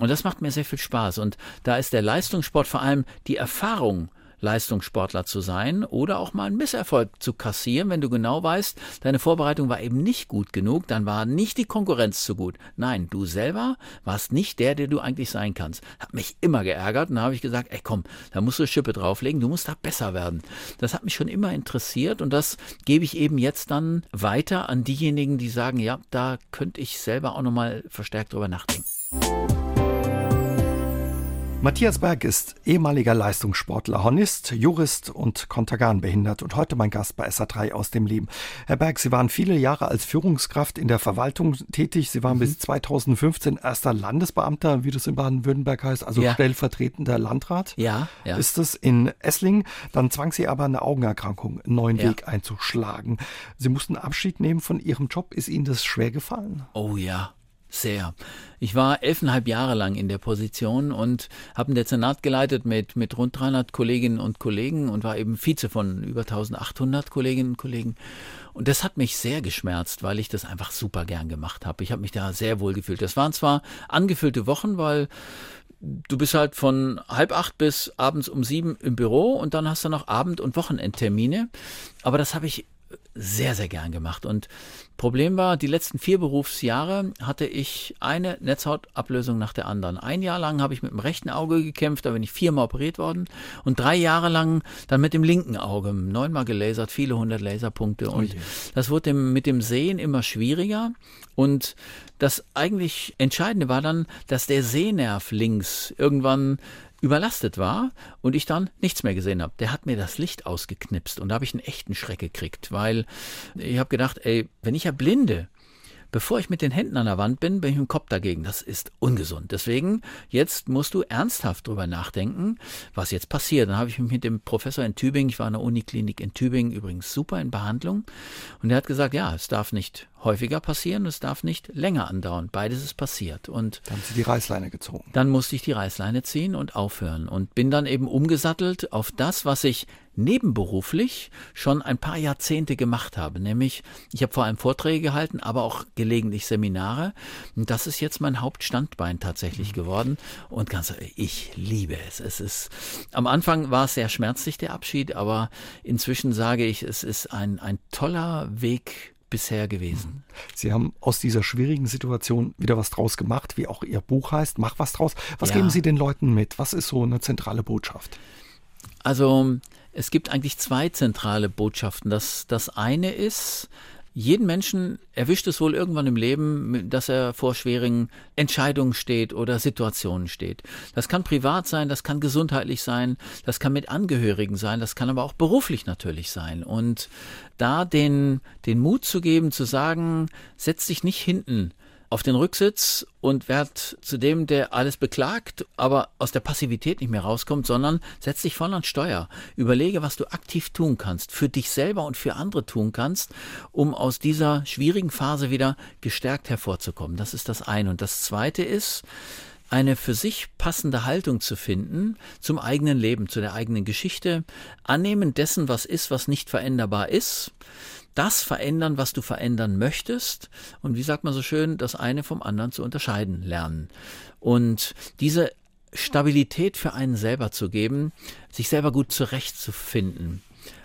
Und das macht mir sehr viel Spaß. Und da ist der Leistungssport vor allem die Erfahrung, Leistungssportler zu sein oder auch mal einen Misserfolg zu kassieren, wenn du genau weißt, deine Vorbereitung war eben nicht gut genug, dann war nicht die Konkurrenz zu gut. Nein, du selber warst nicht der, der du eigentlich sein kannst. Hat mich immer geärgert und da habe ich gesagt, ey komm, da musst du Schippe drauflegen, du musst da besser werden. Das hat mich schon immer interessiert und das gebe ich eben jetzt dann weiter an diejenigen, die sagen, ja, da könnte ich selber auch nochmal verstärkt drüber nachdenken. Matthias Berg ist ehemaliger Leistungssportler, Hornist, Jurist und Kontergan behindert und heute mein Gast bei SA3 aus dem Leben. Herr Berg, Sie waren viele Jahre als Führungskraft in der Verwaltung tätig. Sie waren mhm. bis 2015 erster Landesbeamter, wie das in Baden-Württemberg heißt, also ja. stellvertretender Landrat. Ja, ja. Ist es in Esslingen. Dann zwang Sie aber eine Augenerkrankung, einen neuen ja. Weg einzuschlagen. Sie mussten Abschied nehmen von Ihrem Job. Ist Ihnen das schwer gefallen? Oh ja, sehr. Ich war elfeinhalb Jahre lang in der Position und habe ein Dezernat geleitet mit, mit rund 300 Kolleginnen und Kollegen und war eben Vize von über 1800 Kolleginnen und Kollegen. Und das hat mich sehr geschmerzt, weil ich das einfach super gern gemacht habe. Ich habe mich da sehr wohl gefühlt. Das waren zwar angefüllte Wochen, weil du bist halt von halb acht bis abends um sieben im Büro und dann hast du noch Abend- und Wochenendtermine. Aber das habe ich sehr, sehr gern gemacht. Und Problem war, die letzten vier Berufsjahre hatte ich eine Netzhautablösung nach der anderen. Ein Jahr lang habe ich mit dem rechten Auge gekämpft, da bin ich viermal operiert worden. Und drei Jahre lang dann mit dem linken Auge, neunmal gelasert, viele hundert Laserpunkte. Und okay. das wurde dem, mit dem Sehen immer schwieriger. Und das eigentlich Entscheidende war dann, dass der Sehnerv links irgendwann überlastet war und ich dann nichts mehr gesehen habe. Der hat mir das Licht ausgeknipst und da habe ich einen echten Schreck gekriegt, weil ich habe gedacht, ey, wenn ich ja blinde, bevor ich mit den Händen an der Wand bin, bin ich dem Kopf dagegen. Das ist ungesund. Deswegen, jetzt musst du ernsthaft drüber nachdenken, was jetzt passiert. Dann habe ich mich mit dem Professor in Tübingen, ich war in der Uniklinik in Tübingen, übrigens super in Behandlung, und er hat gesagt, ja, es darf nicht häufiger passieren, es darf nicht länger andauern. Beides ist passiert. Und dann haben Sie die Reißleine gezogen. Dann musste ich die Reißleine ziehen und aufhören und bin dann eben umgesattelt auf das, was ich nebenberuflich schon ein paar Jahrzehnte gemacht habe. Nämlich, ich habe vor allem Vorträge gehalten, aber auch gelegentlich Seminare. Und das ist jetzt mein Hauptstandbein tatsächlich mhm. geworden. Und ganz, ich liebe es. Es ist, am Anfang war es sehr schmerzlich, der Abschied, aber inzwischen sage ich, es ist ein, ein toller Weg bisher gewesen. Sie haben aus dieser schwierigen Situation wieder was draus gemacht, wie auch Ihr Buch heißt, Mach was draus. Was ja. geben Sie den Leuten mit? Was ist so eine zentrale Botschaft? Also es gibt eigentlich zwei zentrale Botschaften. Das, das eine ist, jeden Menschen erwischt es wohl irgendwann im Leben, dass er vor schwierigen Entscheidungen steht oder Situationen steht. Das kann privat sein, das kann gesundheitlich sein, das kann mit Angehörigen sein, das kann aber auch beruflich natürlich sein. Und da den, den Mut zu geben, zu sagen, setz dich nicht hinten auf den Rücksitz und werd zu dem, der alles beklagt, aber aus der Passivität nicht mehr rauskommt, sondern setz dich voll an Steuer. Überlege, was du aktiv tun kannst, für dich selber und für andere tun kannst, um aus dieser schwierigen Phase wieder gestärkt hervorzukommen. Das ist das eine. Und das zweite ist, eine für sich passende Haltung zu finden zum eigenen Leben, zu der eigenen Geschichte, annehmen dessen, was ist, was nicht veränderbar ist, das verändern, was du verändern möchtest und wie sagt man so schön, das eine vom anderen zu unterscheiden lernen. Und diese Stabilität für einen selber zu geben, sich selber gut zurechtzufinden.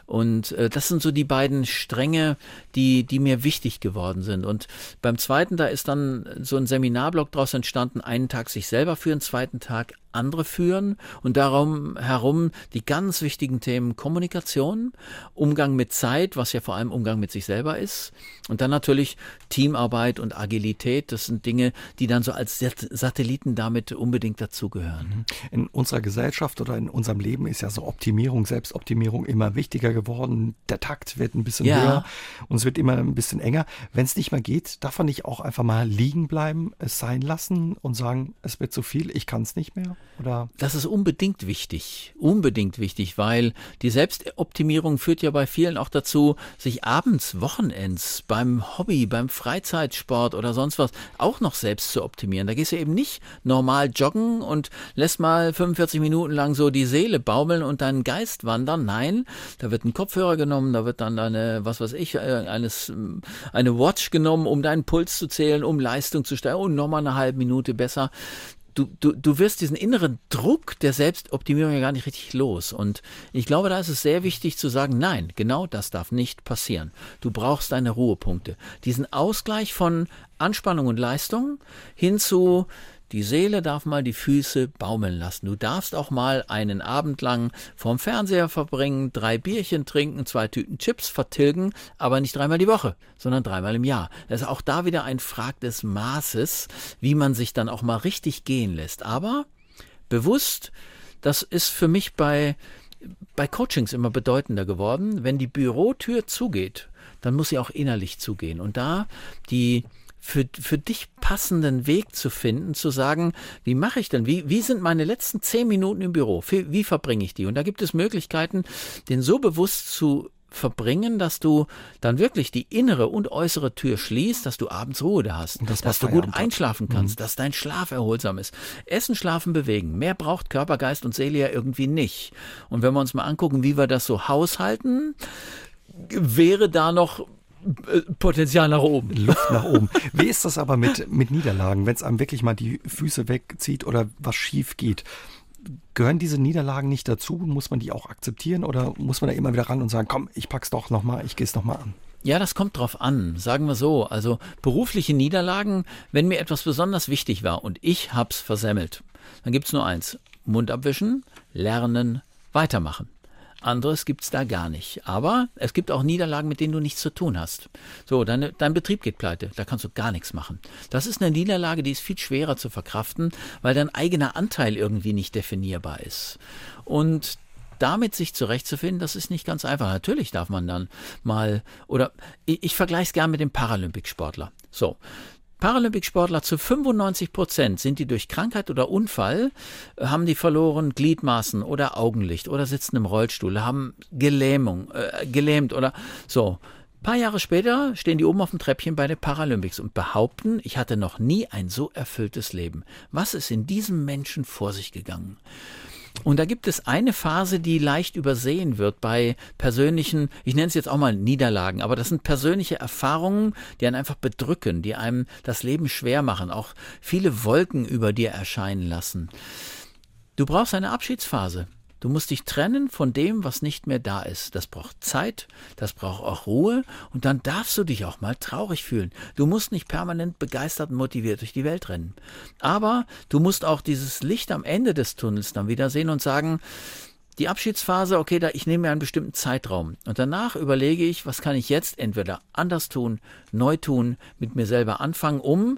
Und äh, das sind so die beiden Stränge, die, die mir wichtig geworden sind. Und beim zweiten, da ist dann so ein Seminarblock daraus entstanden, einen Tag sich selber führen, zweiten Tag andere führen und darum herum die ganz wichtigen Themen Kommunikation, Umgang mit Zeit, was ja vor allem Umgang mit sich selber ist und dann natürlich Teamarbeit und Agilität, das sind Dinge, die dann so als Satelliten damit unbedingt dazugehören. In unserer Gesellschaft oder in unserem Leben ist ja so Optimierung, Selbstoptimierung immer wichtiger geworden, der Takt wird ein bisschen Ja. höher und es wird immer ein bisschen enger. Wenn es nicht mehr geht, darf man nicht auch einfach mal liegen bleiben, es sein lassen und sagen, es wird zu viel, ich kann es nicht mehr? Oder Das ist unbedingt wichtig, unbedingt wichtig, weil die Selbstoptimierung führt ja bei vielen auch dazu, sich abends, Wochenends beim Hobby, beim Freizeitsport oder sonst was auch noch selbst zu optimieren. Da gehst du eben nicht normal joggen und lässt mal 45 Minuten lang so die Seele baumeln und deinen Geist wandern. Nein, da wird ein Kopfhörer genommen, da wird dann eine, was weiß ich, äh, eines, eine Watch genommen, um deinen Puls zu zählen, um Leistung zu steigern und nochmal eine halbe Minute besser du, du, du wirst diesen inneren Druck der Selbstoptimierung ja gar nicht richtig los. Und ich glaube, da ist es sehr wichtig zu sagen, nein, genau das darf nicht passieren. Du brauchst deine Ruhepunkte. Diesen Ausgleich von Anspannung und Leistung hin zu die Seele darf mal die Füße baumeln lassen. Du darfst auch mal einen Abend lang vorm Fernseher verbringen, drei Bierchen trinken, zwei Tüten Chips vertilgen, aber nicht dreimal die Woche, sondern dreimal im Jahr. Das ist auch da wieder ein Frag des Maßes, wie man sich dann auch mal richtig gehen lässt. Aber bewusst, das ist für mich bei, bei Coachings immer bedeutender geworden. Wenn die Bürotür zugeht, dann muss sie auch innerlich zugehen. Und da die für, für dich passenden Weg zu finden, zu sagen, wie mache ich denn, wie, wie sind meine letzten zehn Minuten im Büro, wie, wie verbringe ich die? Und da gibt es Möglichkeiten, den so bewusst zu verbringen, dass du dann wirklich die innere und äußere Tür schließt, dass du abends Ruhe da hast, das dass du gut einschlafen kannst, dass dein Schlaf erholsam ist. Essen, schlafen, bewegen. Mehr braucht Körper, Geist und Seele ja irgendwie nicht. Und wenn wir uns mal angucken, wie wir das so haushalten, wäre da noch Potenzial nach oben. Luft nach oben. Wie ist das aber mit, mit Niederlagen, wenn es einem wirklich mal die Füße wegzieht oder was schief geht? Gehören diese Niederlagen nicht dazu? Muss man die auch akzeptieren oder muss man da immer wieder ran und sagen, komm, ich pack's doch nochmal, ich geh's nochmal an? Ja, das kommt drauf an, sagen wir so. Also berufliche Niederlagen, wenn mir etwas besonders wichtig war und ich hab's versemmelt, dann gibt's nur eins. Mund abwischen, lernen, weitermachen. Anderes gibt's da gar nicht. Aber es gibt auch Niederlagen, mit denen du nichts zu tun hast. So, deine, dein Betrieb geht pleite, da kannst du gar nichts machen. Das ist eine Niederlage, die ist viel schwerer zu verkraften, weil dein eigener Anteil irgendwie nicht definierbar ist. Und damit sich zurechtzufinden, das ist nicht ganz einfach. Natürlich darf man dann mal, oder ich, ich vergleiche es gern mit dem Paralympicsportler. So. Paralympicsportler zu 95 Prozent sind die durch Krankheit oder Unfall, äh, haben die verloren Gliedmaßen oder Augenlicht oder sitzen im Rollstuhl, haben Gelähmung, äh, gelähmt oder so. Ein paar Jahre später stehen die oben auf dem Treppchen bei den Paralympics und behaupten, ich hatte noch nie ein so erfülltes Leben. Was ist in diesem Menschen vor sich gegangen? Und da gibt es eine Phase, die leicht übersehen wird bei persönlichen, ich nenne es jetzt auch mal Niederlagen, aber das sind persönliche Erfahrungen, die einen einfach bedrücken, die einem das Leben schwer machen, auch viele Wolken über dir erscheinen lassen. Du brauchst eine Abschiedsphase. Du musst dich trennen von dem, was nicht mehr da ist. Das braucht Zeit, das braucht auch Ruhe und dann darfst du dich auch mal traurig fühlen. Du musst nicht permanent begeistert und motiviert durch die Welt rennen. Aber du musst auch dieses Licht am Ende des Tunnels dann wieder sehen und sagen, die Abschiedsphase, okay, da ich nehme mir einen bestimmten Zeitraum und danach überlege ich, was kann ich jetzt entweder anders tun, neu tun, mit mir selber anfangen, um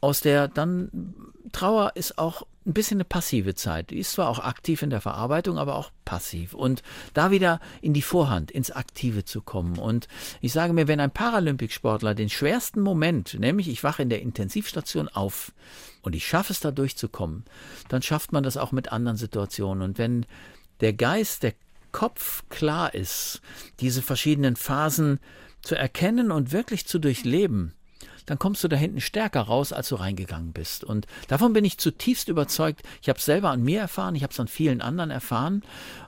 aus der dann Trauer ist auch ein bisschen eine passive Zeit. Die ist zwar auch aktiv in der Verarbeitung, aber auch passiv. Und da wieder in die Vorhand, ins Aktive zu kommen. Und ich sage mir, wenn ein Paralympicsportler den schwersten Moment, nämlich ich wache in der Intensivstation auf und ich schaffe es da durchzukommen, dann schafft man das auch mit anderen Situationen. Und wenn der Geist, der Kopf klar ist, diese verschiedenen Phasen zu erkennen und wirklich zu durchleben, dann kommst du da hinten stärker raus, als du reingegangen bist. Und davon bin ich zutiefst überzeugt. Ich habe es selber an mir erfahren, ich habe es an vielen anderen erfahren.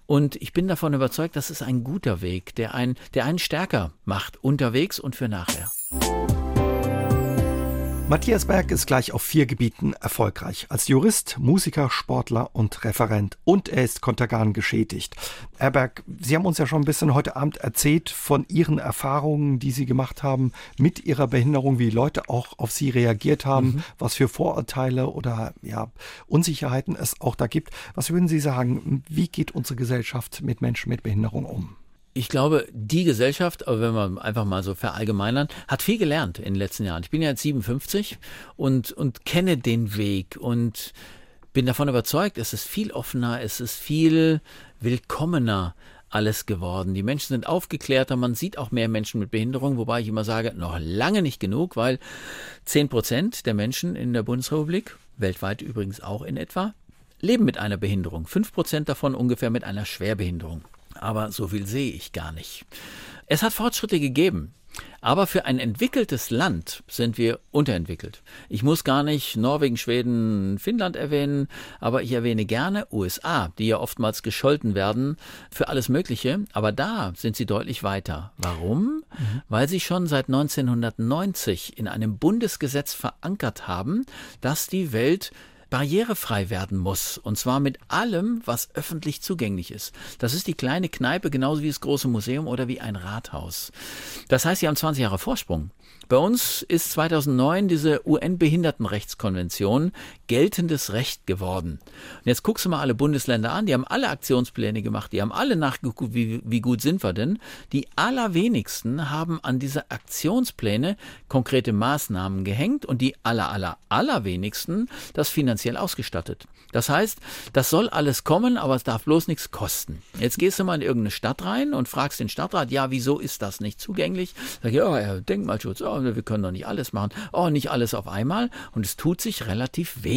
Und ich bin davon überzeugt, das ist ein guter Weg, der einen, der einen stärker macht, unterwegs und für nachher. Matthias Berg ist gleich auf vier Gebieten erfolgreich. Als Jurist, Musiker, Sportler und Referent. Und er ist Kontergan geschädigt. Herr Berg, Sie haben uns ja schon ein bisschen heute Abend erzählt von Ihren Erfahrungen, die Sie gemacht haben mit Ihrer Behinderung, wie Leute auch auf Sie reagiert haben, mhm. was für Vorurteile oder ja, Unsicherheiten es auch da gibt. Was würden Sie sagen, wie geht unsere Gesellschaft mit Menschen mit Behinderung um? Ich glaube, die Gesellschaft, wenn wir einfach mal so verallgemeinern, hat viel gelernt in den letzten Jahren. Ich bin ja jetzt 57 und, und kenne den Weg und bin davon überzeugt, es ist viel offener, es ist viel willkommener. alles geworden. Die Menschen sind aufgeklärter, man sieht auch mehr Menschen mit Behinderung, wobei ich immer sage, noch lange nicht genug, weil 10 Prozent der Menschen in der Bundesrepublik, weltweit übrigens auch in etwa, leben mit einer Behinderung. 5 Prozent davon ungefähr mit einer Schwerbehinderung. Aber so viel sehe ich gar nicht. Es hat Fortschritte gegeben. Aber für ein entwickeltes Land sind wir unterentwickelt. Ich muss gar nicht Norwegen, Schweden, Finnland erwähnen, aber ich erwähne gerne USA, die ja oftmals gescholten werden für alles Mögliche. Aber da sind sie deutlich weiter. Warum? Mhm. Weil sie schon seit 1990 in einem Bundesgesetz verankert haben, dass die Welt barrierefrei werden muss. Und zwar mit allem, was öffentlich zugänglich ist. Das ist die kleine Kneipe genauso wie das große Museum oder wie ein Rathaus. Das heißt, sie haben 20 Jahre Vorsprung. Bei uns ist 2009 diese UN-Behindertenrechtskonvention geltendes Recht geworden. Und jetzt guckst du mal alle Bundesländer an, die haben alle Aktionspläne gemacht, die haben alle nachgeguckt, wie, wie gut sind wir denn. Die allerwenigsten haben an diese Aktionspläne konkrete Maßnahmen gehängt und die aller, aller, allerwenigsten das finanziell ausgestattet. Das heißt, das soll alles kommen, aber es darf bloß nichts kosten. Jetzt gehst du mal in irgendeine Stadt rein und fragst den Stadtrat, ja, wieso ist das nicht zugänglich? Sag ich, oh, ja, Denkmalschutz, oh, wir können doch nicht alles machen. Oh, nicht alles auf einmal. Und es tut sich relativ wenig.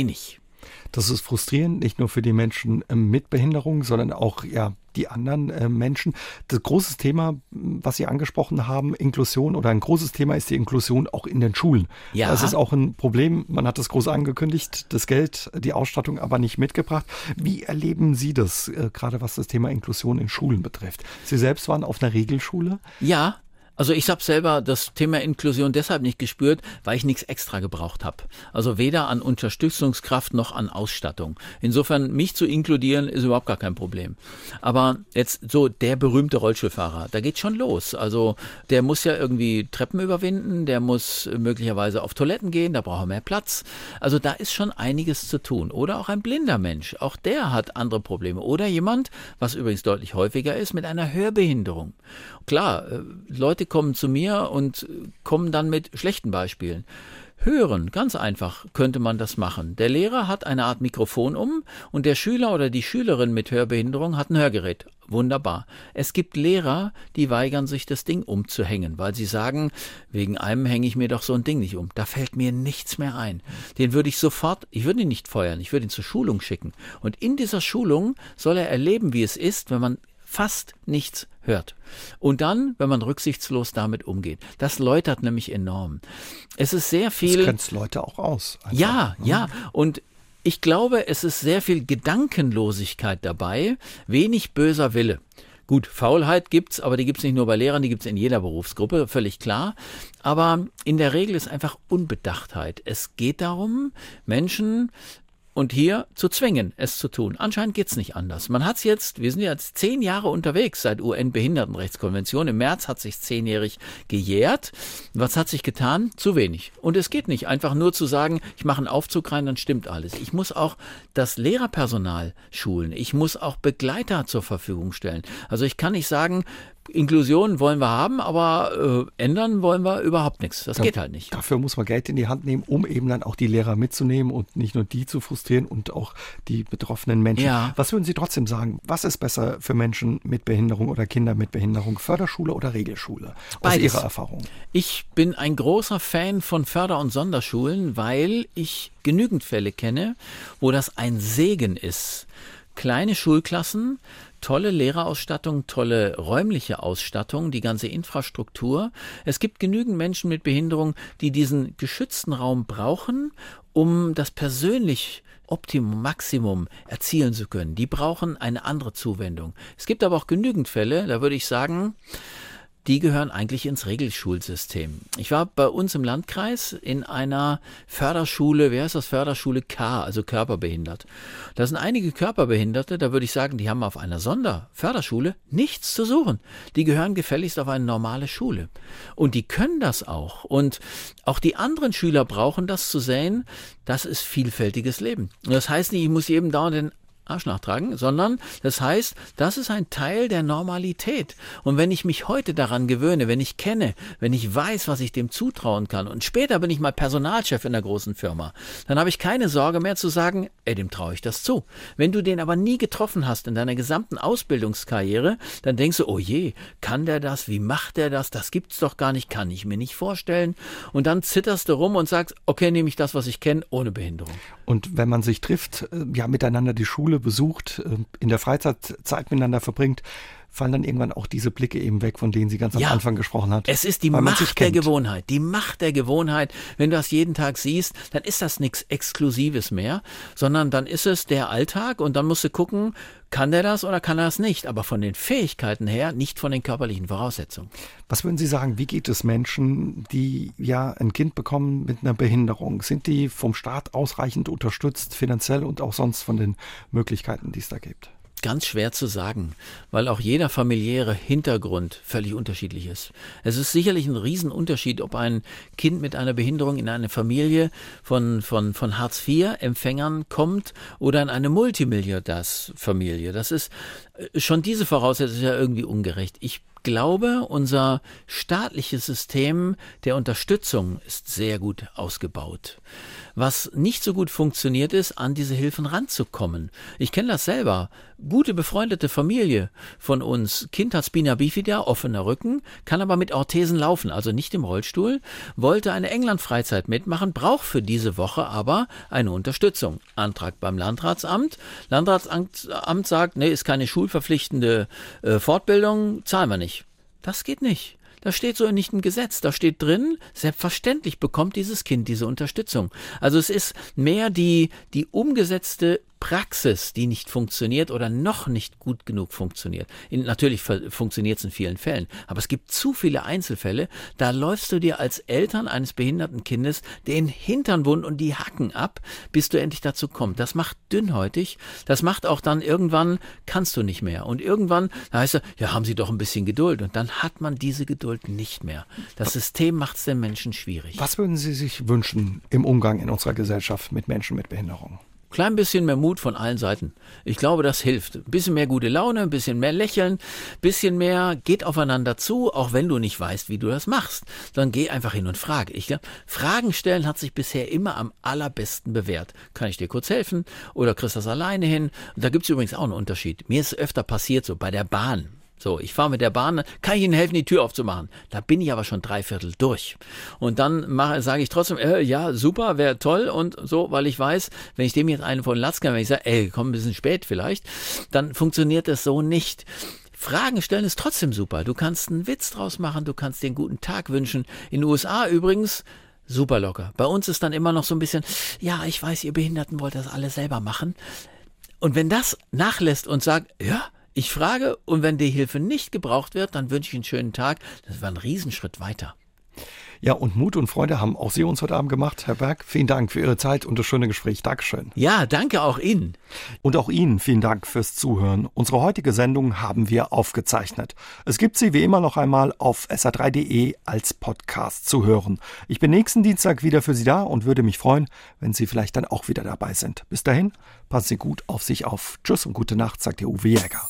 Das ist frustrierend, nicht nur für die Menschen ähm, mit Behinderung, sondern auch ja die anderen äh, Menschen. Das große Thema, was Sie angesprochen haben, Inklusion oder ein großes Thema ist die Inklusion auch in den Schulen. Ja. Das ist auch ein Problem. Man hat das groß angekündigt, das Geld, die Ausstattung aber nicht mitgebracht. Wie erleben Sie das, äh, gerade was das Thema Inklusion in Schulen betrifft? Sie selbst waren auf einer Regelschule? Ja, also ich habe selber das Thema Inklusion deshalb nicht gespürt, weil ich nichts extra gebraucht habe. Also weder an Unterstützungskraft noch an Ausstattung. Insofern mich zu inkludieren ist überhaupt gar kein Problem. Aber jetzt so der berühmte Rollstuhlfahrer, da geht schon los. Also der muss ja irgendwie Treppen überwinden, der muss möglicherweise auf Toiletten gehen, da braucht er mehr Platz. Also da ist schon einiges zu tun. Oder auch ein blinder Mensch, auch der hat andere Probleme. Oder jemand, was übrigens deutlich häufiger ist, mit einer Hörbehinderung. Klar, äh, Leute kommen zu mir und kommen dann mit schlechten Beispielen. Hören, ganz einfach könnte man das machen. Der Lehrer hat eine Art Mikrofon um und der Schüler oder die Schülerin mit Hörbehinderung hat ein Hörgerät. Wunderbar. Es gibt Lehrer, die weigern sich, das Ding umzuhängen, weil sie sagen, wegen einem hänge ich mir doch so ein Ding nicht um. Da fällt mir nichts mehr ein. Den würde ich sofort, ich würde ihn nicht feuern, ich würde ihn zur Schulung schicken. Und in dieser Schulung soll er erleben, wie es ist, wenn man fast nichts hört. Und dann, wenn man rücksichtslos damit umgeht. Das läutert nämlich enorm. Es ist sehr viel. Das grenzt Leute auch aus. Einfach. Ja, ne? ja. Und ich glaube, es ist sehr viel Gedankenlosigkeit dabei, wenig böser Wille. Gut, Faulheit gibt's, aber die gibt's nicht nur bei Lehrern, die gibt's in jeder Berufsgruppe, völlig klar. Aber in der Regel ist einfach Unbedachtheit. Es geht darum, Menschen und hier zu zwingen, es zu tun. Anscheinend geht's nicht anders. Man hat's jetzt, wir sind jetzt zehn Jahre unterwegs seit UN-Behindertenrechtskonvention. Im März hat sich zehnjährig gejährt. Was hat sich getan? Zu wenig. Und es geht nicht, einfach nur zu sagen, ich mache einen Aufzug rein, dann stimmt alles. Ich muss auch das Lehrerpersonal schulen. Ich muss auch Begleiter zur Verfügung stellen. Also ich kann nicht sagen, Inklusion wollen wir haben, aber äh, ändern wollen wir überhaupt nichts. Das da, geht halt nicht. Dafür muss man Geld in die Hand nehmen, um eben dann auch die Lehrer mitzunehmen und nicht nur die zu frustrieren und auch die betroffenen Menschen. Ja. Was würden Sie trotzdem sagen? Was ist besser für Menschen mit Behinderung oder Kinder mit Behinderung? Förderschule oder Regelschule? Aus Beides. Ihrer Erfahrung. Ich bin ein großer Fan von Förder- und Sonderschulen, weil ich genügend Fälle kenne, wo das ein Segen ist. Kleine Schulklassen, tolle Lehrerausstattung, tolle räumliche Ausstattung, die ganze Infrastruktur. Es gibt genügend Menschen mit Behinderung, die diesen geschützten Raum brauchen, um das persönlich Optimum, Maximum erzielen zu können. Die brauchen eine andere Zuwendung. Es gibt aber auch genügend Fälle, da würde ich sagen, die gehören eigentlich ins Regelschulsystem. Ich war bei uns im Landkreis in einer Förderschule, wer ist das? Förderschule K, also körperbehindert. Da sind einige Körperbehinderte, da würde ich sagen, die haben auf einer Sonderförderschule nichts zu suchen. Die gehören gefälligst auf eine normale Schule. Und die können das auch. Und auch die anderen Schüler brauchen das zu sehen, das ist vielfältiges Leben. Das heißt nicht, ich muss jedem dauernd den Arsch nachtragen, sondern das heißt, das ist ein Teil der Normalität. Und wenn ich mich heute daran gewöhne, wenn ich kenne, wenn ich weiß, was ich dem zutrauen kann und später bin ich mal Personalchef in einer großen Firma, dann habe ich keine Sorge mehr zu sagen, ey, dem traue ich das zu. Wenn du den aber nie getroffen hast in deiner gesamten Ausbildungskarriere, dann denkst du, oh je, kann der das? Wie macht der das? Das gibt's doch gar nicht, kann ich mir nicht vorstellen. Und dann zitterst du rum und sagst, okay, nehme ich das, was ich kenne, ohne Behinderung. Und wenn man sich trifft, äh, ja, miteinander die Schule besucht, äh, in der Freizeit Zeit miteinander verbringt, fallen dann irgendwann auch diese Blicke eben weg, von denen sie ganz am ja, Anfang gesprochen hat. Es ist die Macht der Gewohnheit. Die Macht der Gewohnheit. Wenn du das jeden Tag siehst, dann ist das nichts Exklusives mehr, sondern dann ist es der Alltag und dann musst du gucken, kann der das oder kann er das nicht? Aber von den Fähigkeiten her, nicht von den körperlichen Voraussetzungen. Was würden Sie sagen, wie geht es Menschen, die ja ein Kind bekommen mit einer Behinderung? Sind die vom Staat ausreichend unterstützt, finanziell und auch sonst von den Möglichkeiten, die es da gibt? Ganz schwer zu sagen, weil auch jeder familiäre Hintergrund völlig unterschiedlich ist. Es ist sicherlich ein Riesenunterschied, ob ein Kind mit einer Behinderung in eine Familie von, von, von Hartz-IV-Empfängern kommt oder in eine Multimilliardärsfamilie. Das ist äh, schon diese Voraussetzung ist ja irgendwie ungerecht. Ich glaube, unser staatliches System der Unterstützung ist sehr gut ausgebaut. Was nicht so gut funktioniert ist, an diese Hilfen ranzukommen. Ich kenne das selber. Gute befreundete Familie von uns, Kind hat Spina bifida, offener Rücken, kann aber mit Orthesen laufen, also nicht im Rollstuhl, wollte eine England-Freizeit mitmachen, braucht für diese Woche aber eine Unterstützung. Antrag beim Landratsamt. Landratsamt sagt, nee, ist keine schulverpflichtende äh, Fortbildung, zahlen wir nicht. Das geht nicht. Das steht so nicht im Gesetz. Da steht drin, selbstverständlich bekommt dieses Kind diese Unterstützung. Also es ist mehr die, die umgesetzte Praxis, die nicht funktioniert oder noch nicht gut genug funktioniert. In, natürlich funktioniert es in vielen Fällen, aber es gibt zu viele Einzelfälle, da läufst du dir als Eltern eines behinderten Kindes den Hintern wund und die Hacken ab, bis du endlich dazu kommst. Das macht dünnhäutig, das macht auch dann irgendwann kannst du nicht mehr und irgendwann heißt es, ja, haben Sie doch ein bisschen Geduld und dann hat man diese Geduld nicht mehr. Das System macht es den Menschen schwierig. Was würden Sie sich wünschen im Umgang in unserer Gesellschaft mit Menschen mit Behinderung? Klein bisschen mehr Mut von allen Seiten. Ich glaube, das hilft. Ein bisschen mehr gute Laune, ein bisschen mehr Lächeln, ein bisschen mehr geht aufeinander zu, auch wenn du nicht weißt, wie du das machst. Dann geh einfach hin und frage. Ich glaube, Fragen stellen hat sich bisher immer am allerbesten bewährt. Kann ich dir kurz helfen? Oder kriegst du das alleine hin? Und da gibt es übrigens auch einen Unterschied. Mir ist öfter passiert, so bei der Bahn. So, ich fahre mit der Bahn, kann ich Ihnen helfen, die Tür aufzumachen? Da bin ich aber schon dreiviertel durch. Und dann sage ich trotzdem, äh, ja, super, wäre toll und so, weil ich weiß, wenn ich dem jetzt einen von Latz kann, wenn ich sage, ey, komm ein bisschen spät vielleicht, dann funktioniert das so nicht. Fragen stellen ist trotzdem super. Du kannst einen Witz draus machen, du kannst dir einen guten Tag wünschen. In den USA übrigens super locker. Bei uns ist dann immer noch so ein bisschen, ja, ich weiß, ihr Behinderten wollt das alle selber machen. Und wenn das nachlässt und sagt, ja, ich frage und wenn die Hilfe nicht gebraucht wird, dann wünsche ich einen schönen Tag. Das war ein Riesenschritt weiter. Ja, und Mut und Freude haben auch Sie uns heute Abend gemacht, Herr Berg. Vielen Dank für Ihre Zeit und das schöne Gespräch. Dankeschön. Ja, danke auch Ihnen. Und auch Ihnen vielen Dank fürs Zuhören. Unsere heutige Sendung haben wir aufgezeichnet. Es gibt sie wie immer noch einmal auf sr3.de als Podcast zu hören. Ich bin nächsten Dienstag wieder für Sie da und würde mich freuen, wenn Sie vielleicht dann auch wieder dabei sind. Bis dahin, passen Sie gut auf sich auf. Tschüss und gute Nacht, sagt der Uwe Jäger.